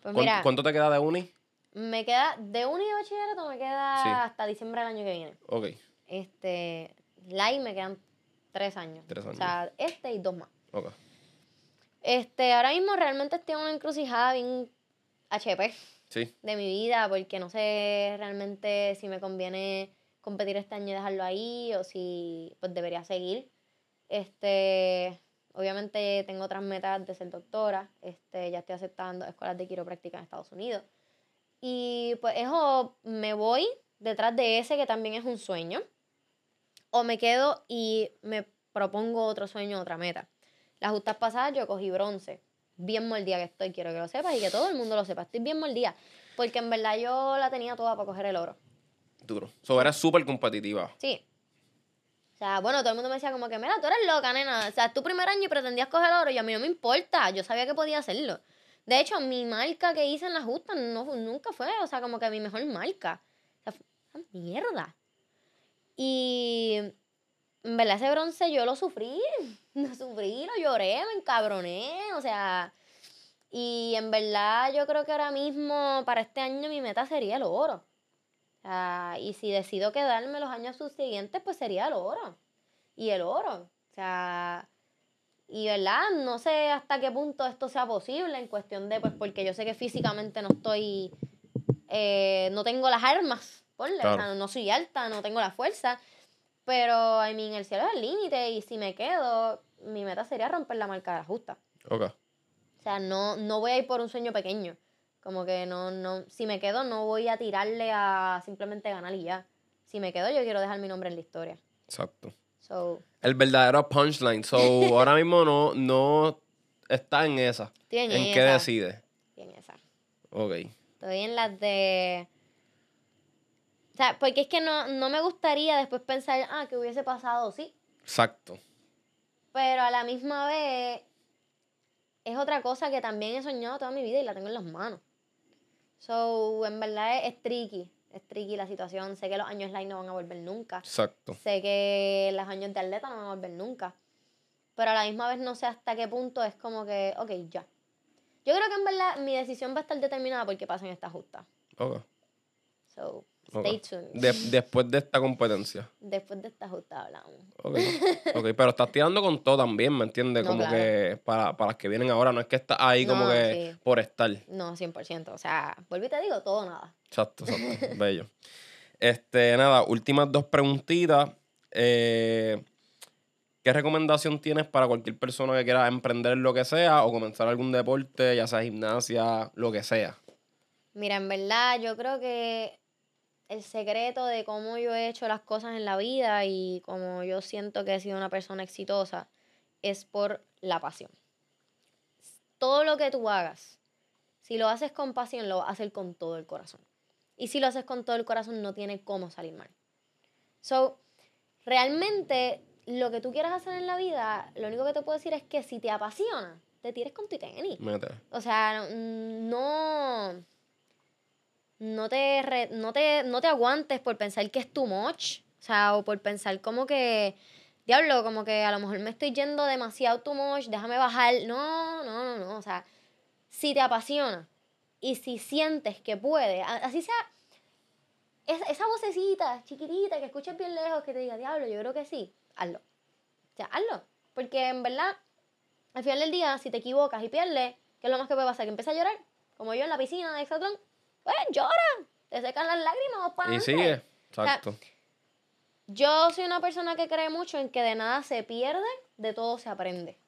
Pues mira, ¿Cuánto te queda de uni? Me queda, de uni y bachillerato me queda hasta diciembre del año que viene. Ok. Este, live me quedan tres años. Tres años. O sea, este y dos más. Ok. Este, ahora mismo realmente estoy en una encrucijada bien HP sí. de mi vida, porque no sé realmente si me conviene competir este año y dejarlo ahí o si pues debería seguir. Este, obviamente tengo otras metas de ser doctora, este, ya estoy aceptando escuelas de quiropráctica en Estados Unidos. Y pues eso me voy detrás de ese que también es un sueño o me quedo y me propongo otro sueño, otra meta. Las justas pasadas yo cogí bronce. Bien mordida que estoy, quiero que lo sepas y que todo el mundo lo sepa. Estoy bien mordida. Porque en verdad yo la tenía toda para coger el oro. Duro. So, eras súper competitiva. Sí. O sea, bueno, todo el mundo me decía como que, mira, tú eres loca, nena. O sea, tu primer año y pretendías coger el oro y a mí no me importa. Yo sabía que podía hacerlo. De hecho, mi marca que hice en las justas no, nunca fue, o sea, como que mi mejor marca. O sea, fue una mierda. Y en verdad ese bronce yo lo sufrí, lo sufrí, lo lloré, me encabroné, o sea, y en verdad yo creo que ahora mismo para este año mi meta sería el oro. Y si decido quedarme los años subsiguientes, pues sería el oro. Y el oro. O sea, y verdad, no sé hasta qué punto esto sea posible en cuestión de, pues porque yo sé que físicamente no estoy, eh, no tengo las armas, ponle, o sea, no soy alta, no tengo la fuerza Pero, I mean, el cielo es el límite y si me quedo, mi meta sería romper la marca de la justa. Ok. O sea, no, no voy a ir por un sueño pequeño. Como que no, no, si me quedo, no voy a tirarle a simplemente ganar y ya. Si me quedo, yo quiero dejar mi nombre en la historia. Exacto. So, el verdadero punchline. So, ahora mismo no, no está en esa. en, ¿En qué decide? en esa. Ok. Estoy en las de... O sea, porque es que no, no me gustaría después pensar, ah, que hubiese pasado, sí. Exacto. Pero a la misma vez es otra cosa que también he soñado toda mi vida y la tengo en las manos. So, en verdad es, tricky. Es tricky la situación. Sé que los años live no van a volver nunca. Exacto. Sé que los años de atleta no van a volver nunca. Pero a la misma vez no sé hasta qué punto es como que, ok, ya. Yo creo que en verdad mi decisión va a estar determinada porque pasen esta justa. Ok. So, Stay tuned. después de esta competencia. Después de esta justa hablamos. Ok, okay pero estás tirando con todo también, ¿me entiendes? como que para, para las que vienen ahora, no es que estás ahí como que por estar. No, 100%. O sea, vuelvo y te digo, todo nada. Exacto, exacto. Bello. Este, nada, últimas dos preguntitas. Eh, ¿Qué recomendación tienes para cualquier persona que quiera emprender lo que sea o comenzar algún deporte, ya sea gimnasia, lo que sea? Mira, en verdad, yo creo que el secreto de cómo yo he hecho las cosas en la vida y cómo yo siento que he sido una persona exitosa es por la pasión. Todo lo que tú hagas, si lo haces con pasión, lo vas a hacer con todo el corazón. Y si lo haces con todo el corazón, no tiene cómo salir mal. So, realmente lo que tú quieras hacer en la vida, lo único que te puedo decir es que si te apasiona, te tires con tu tenis. O sea, no no te, no te, no te aguantes por pensar que es too much. O sea, o por pensar como que, diablo, como que a lo mejor me estoy yendo demasiado too much, déjame bajar. No, no, no, no. O sea, si te apasiona y si sientes que puede, así sea, esa vocecita chiquitita que escuchas bien lejos que te diga, diablo, yo creo que sí, hazlo. O sea, hazlo. Porque en verdad, al final del día, si te equivocas y pierdes, ¿qué es lo más que puede pasar? Que empieza a llorar, como yo en la piscina de Exatlón pues llora, te secan las lágrimas para Y sigue, exacto. yo soy una persona que cree mucho en que de nada se pierde, de todo se aprende.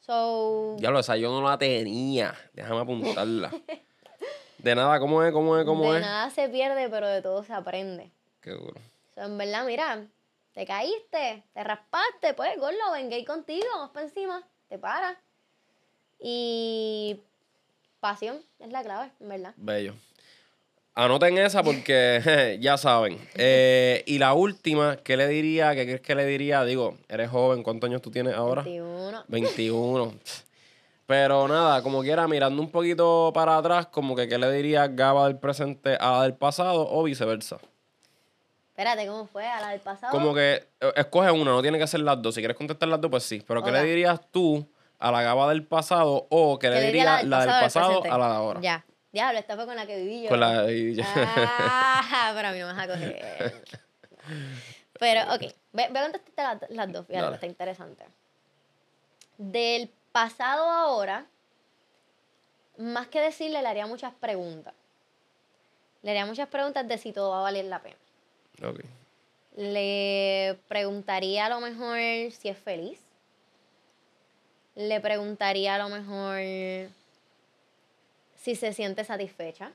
So... Ya lo sé, yo no la tenía. Déjame apuntarla. de nada, ¿cómo es? ¿Cómo es? ¿Cómo de es? De nada se pierde, pero de todo se aprende. Qué duro. So, en verdad, mira, te caíste, te raspaste, pues, gordo, venga contigo, vamos para encima, te para. Y Pasión es la clave, en verdad. Bello. Anoten esa porque ya saben. Eh, y la última, ¿qué le diría? ¿Qué crees que le diría? Digo, eres joven, ¿cuántos años tú tienes ahora? 21. 21. Pero nada, como quiera, mirando un poquito para atrás, como que ¿qué le diría Gaba del presente a la del pasado o viceversa? Espérate, ¿cómo fue? ¿A la del pasado? Como que eh, escoge una, no tiene que ser las dos. Si quieres contestar las dos, pues sí. Pero ¿qué le dirías tú a la Gaba del pasado o que le, diría la del, pasado, a la de ahora. Ya. Diablo, esta fue con la que viví yo. Con la de Ah, pero a mí no me vas a coger. Pero, ok. Ve, a contestarte las, dos. Fíjate, está interesante. Del pasado a ahora, más que decirle, le haría muchas preguntas. Le haría muchas preguntas de si todo va a valer la pena. Ok. Le preguntaría a lo mejor si es feliz le preguntaría a lo mejor si se siente satisfecha.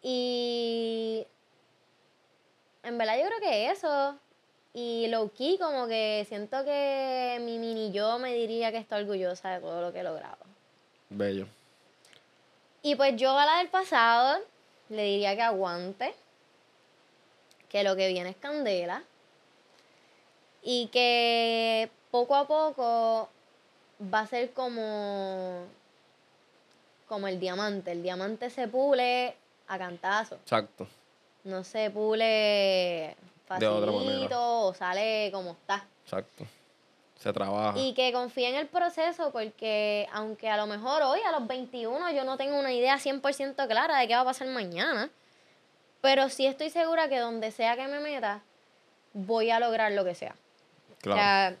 Y en verdad yo creo que eso. Y low key como que siento que mi mini yo me diría que está orgullosa de todo lo que he logrado. Bello. Y pues yo a la del pasado le diría que aguante, que lo que viene es candela y que poco a poco va a ser como, como el diamante. El diamante se pule a cantazo. Exacto. No se pule facilito o sale como está. Exacto. Se trabaja. Y que confíe en el proceso porque aunque a lo mejor hoy a los 21 yo no tengo una idea 100% clara de qué va a pasar mañana, pero sí estoy segura que donde sea que me meta, voy a lograr lo que sea. Claro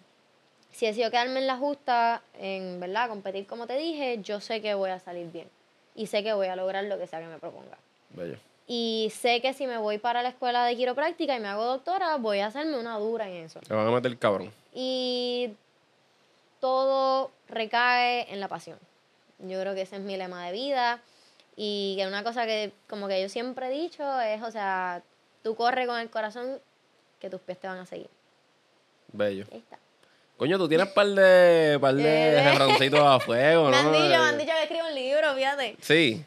si decido quedarme en la justa, en verdad, competir como te dije, yo sé que voy a salir bien. Y sé que voy a lograr lo que sea que me proponga. Bello. Y sé que si me voy para la escuela de quiropráctica y me hago doctora, voy a hacerme una dura en eso. Te van a meter cabrón. Y todo recae en la pasión. Yo creo que ese es mi lema de vida. Y que una cosa que como que yo siempre he dicho es, o sea, tú corre con el corazón que tus pies te van a seguir. Bello. Ahí está. Coño, tú tienes par de, par de a fuego, ¿no? Me han dicho, me han dicho que escribo un libro, fíjate. Sí.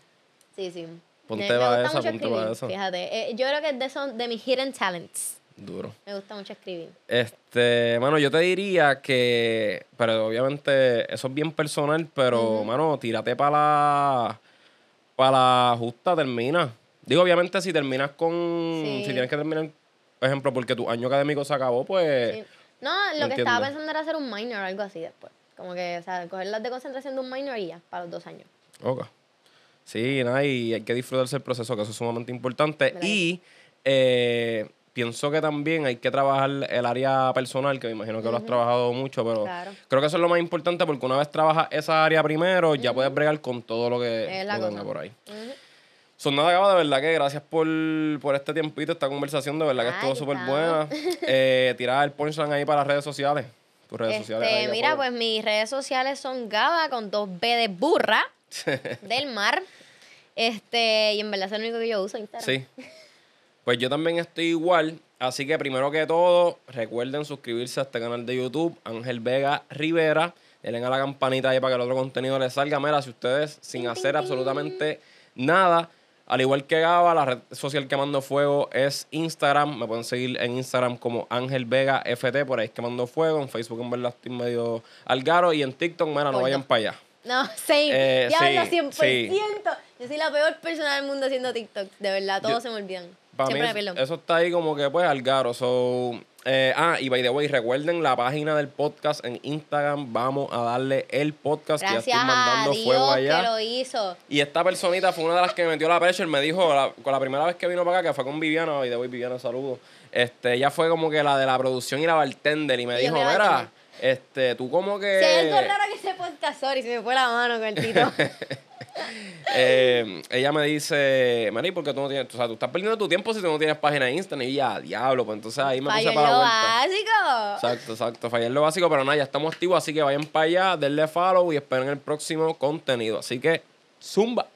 Sí, sí. Ponte a esa, ponte a eso. Fíjate, eh, yo creo que es de, son de mis hidden talents. Duro. Me gusta mucho escribir. Este, mano, yo te diría que, pero obviamente eso es bien personal, pero, mano, tírate para la, para la justa, termina. Digo, obviamente si terminas con, si tienes que terminar, por ejemplo, porque tu año académico se acabó, pues... No, lo que estaba pensando era hacer un minor o algo así después. Como que, o sea, coger las de concentración de un minor y ya, para los dos años. Ok. Sí, nada, y hay que disfrutarse el proceso, que eso es sumamente importante. Y eh, pienso que también hay que trabajar el área personal, que me imagino que lo has trabajado mucho, pero creo que eso es lo más importante porque una vez trabajas esa área primero, ya puedes bregar con todo lo que tenga por ahí. Son nada acaba de verdad que gracias por, este tiempito, esta conversación, de verdad que estuvo súper buena. eh, tirar el punchline ahí para las redes sociales. Tus redes este, sociales. mira, pues mis redes sociales son Gaba con dos B de burra del mar. Este, y en verdad es el único que yo uso Instagram. Sí. Pues yo también estoy igual. Así que primero que todo, recuerden suscribirse a este canal de YouTube, Ángel Vega Rivera. Denle a la campanita ahí para que el otro contenido les salga. Mira, si ustedes sin hacer absolutamente nada, al igual que Gaba, la red social que mando fuego es Instagram. Me pueden seguir en Instagram como Ángel Vega FT, por ahí es que mando fuego. En Facebook en verdad estoy medio algaro. Y en TikTok, mira, no vayan para allá. No, same. Eh, ya sí, 100%. Yo soy la peor persona del mundo haciendo TikTok. De verdad, todos se me olvidan. Eso está ahí como que, pues, al garo. Eh, ah, y by the way, recuerden la página del podcast en Instagram. Vamos a darle el podcast que ya estoy mandando fuego allá. Que lo hizo. Y esta personita fue una de las que me metió la pressure. Me dijo, con la primera vez que vino para acá, que fue con Viviana, by the way, Viviana, saludo. Este, ella fue como que la de la producción y la bartender. Y me dijo, mira, este, tú como que. Hay algo raro que ese podcast, sorry, se me fue la mano con el tito. eh, ella me dice, Mari, porque tú no tienes, o sea, tú estás perdiendo tu tiempo si tú no tienes página de Instagram. Y ya, diablo, pues entonces ahí me puse para lo básico. Exacto, exacto, fallar lo básico, pero nada, ya estamos activos, así que vayan para allá, denle follow y esperen el próximo contenido. Así que, zumba.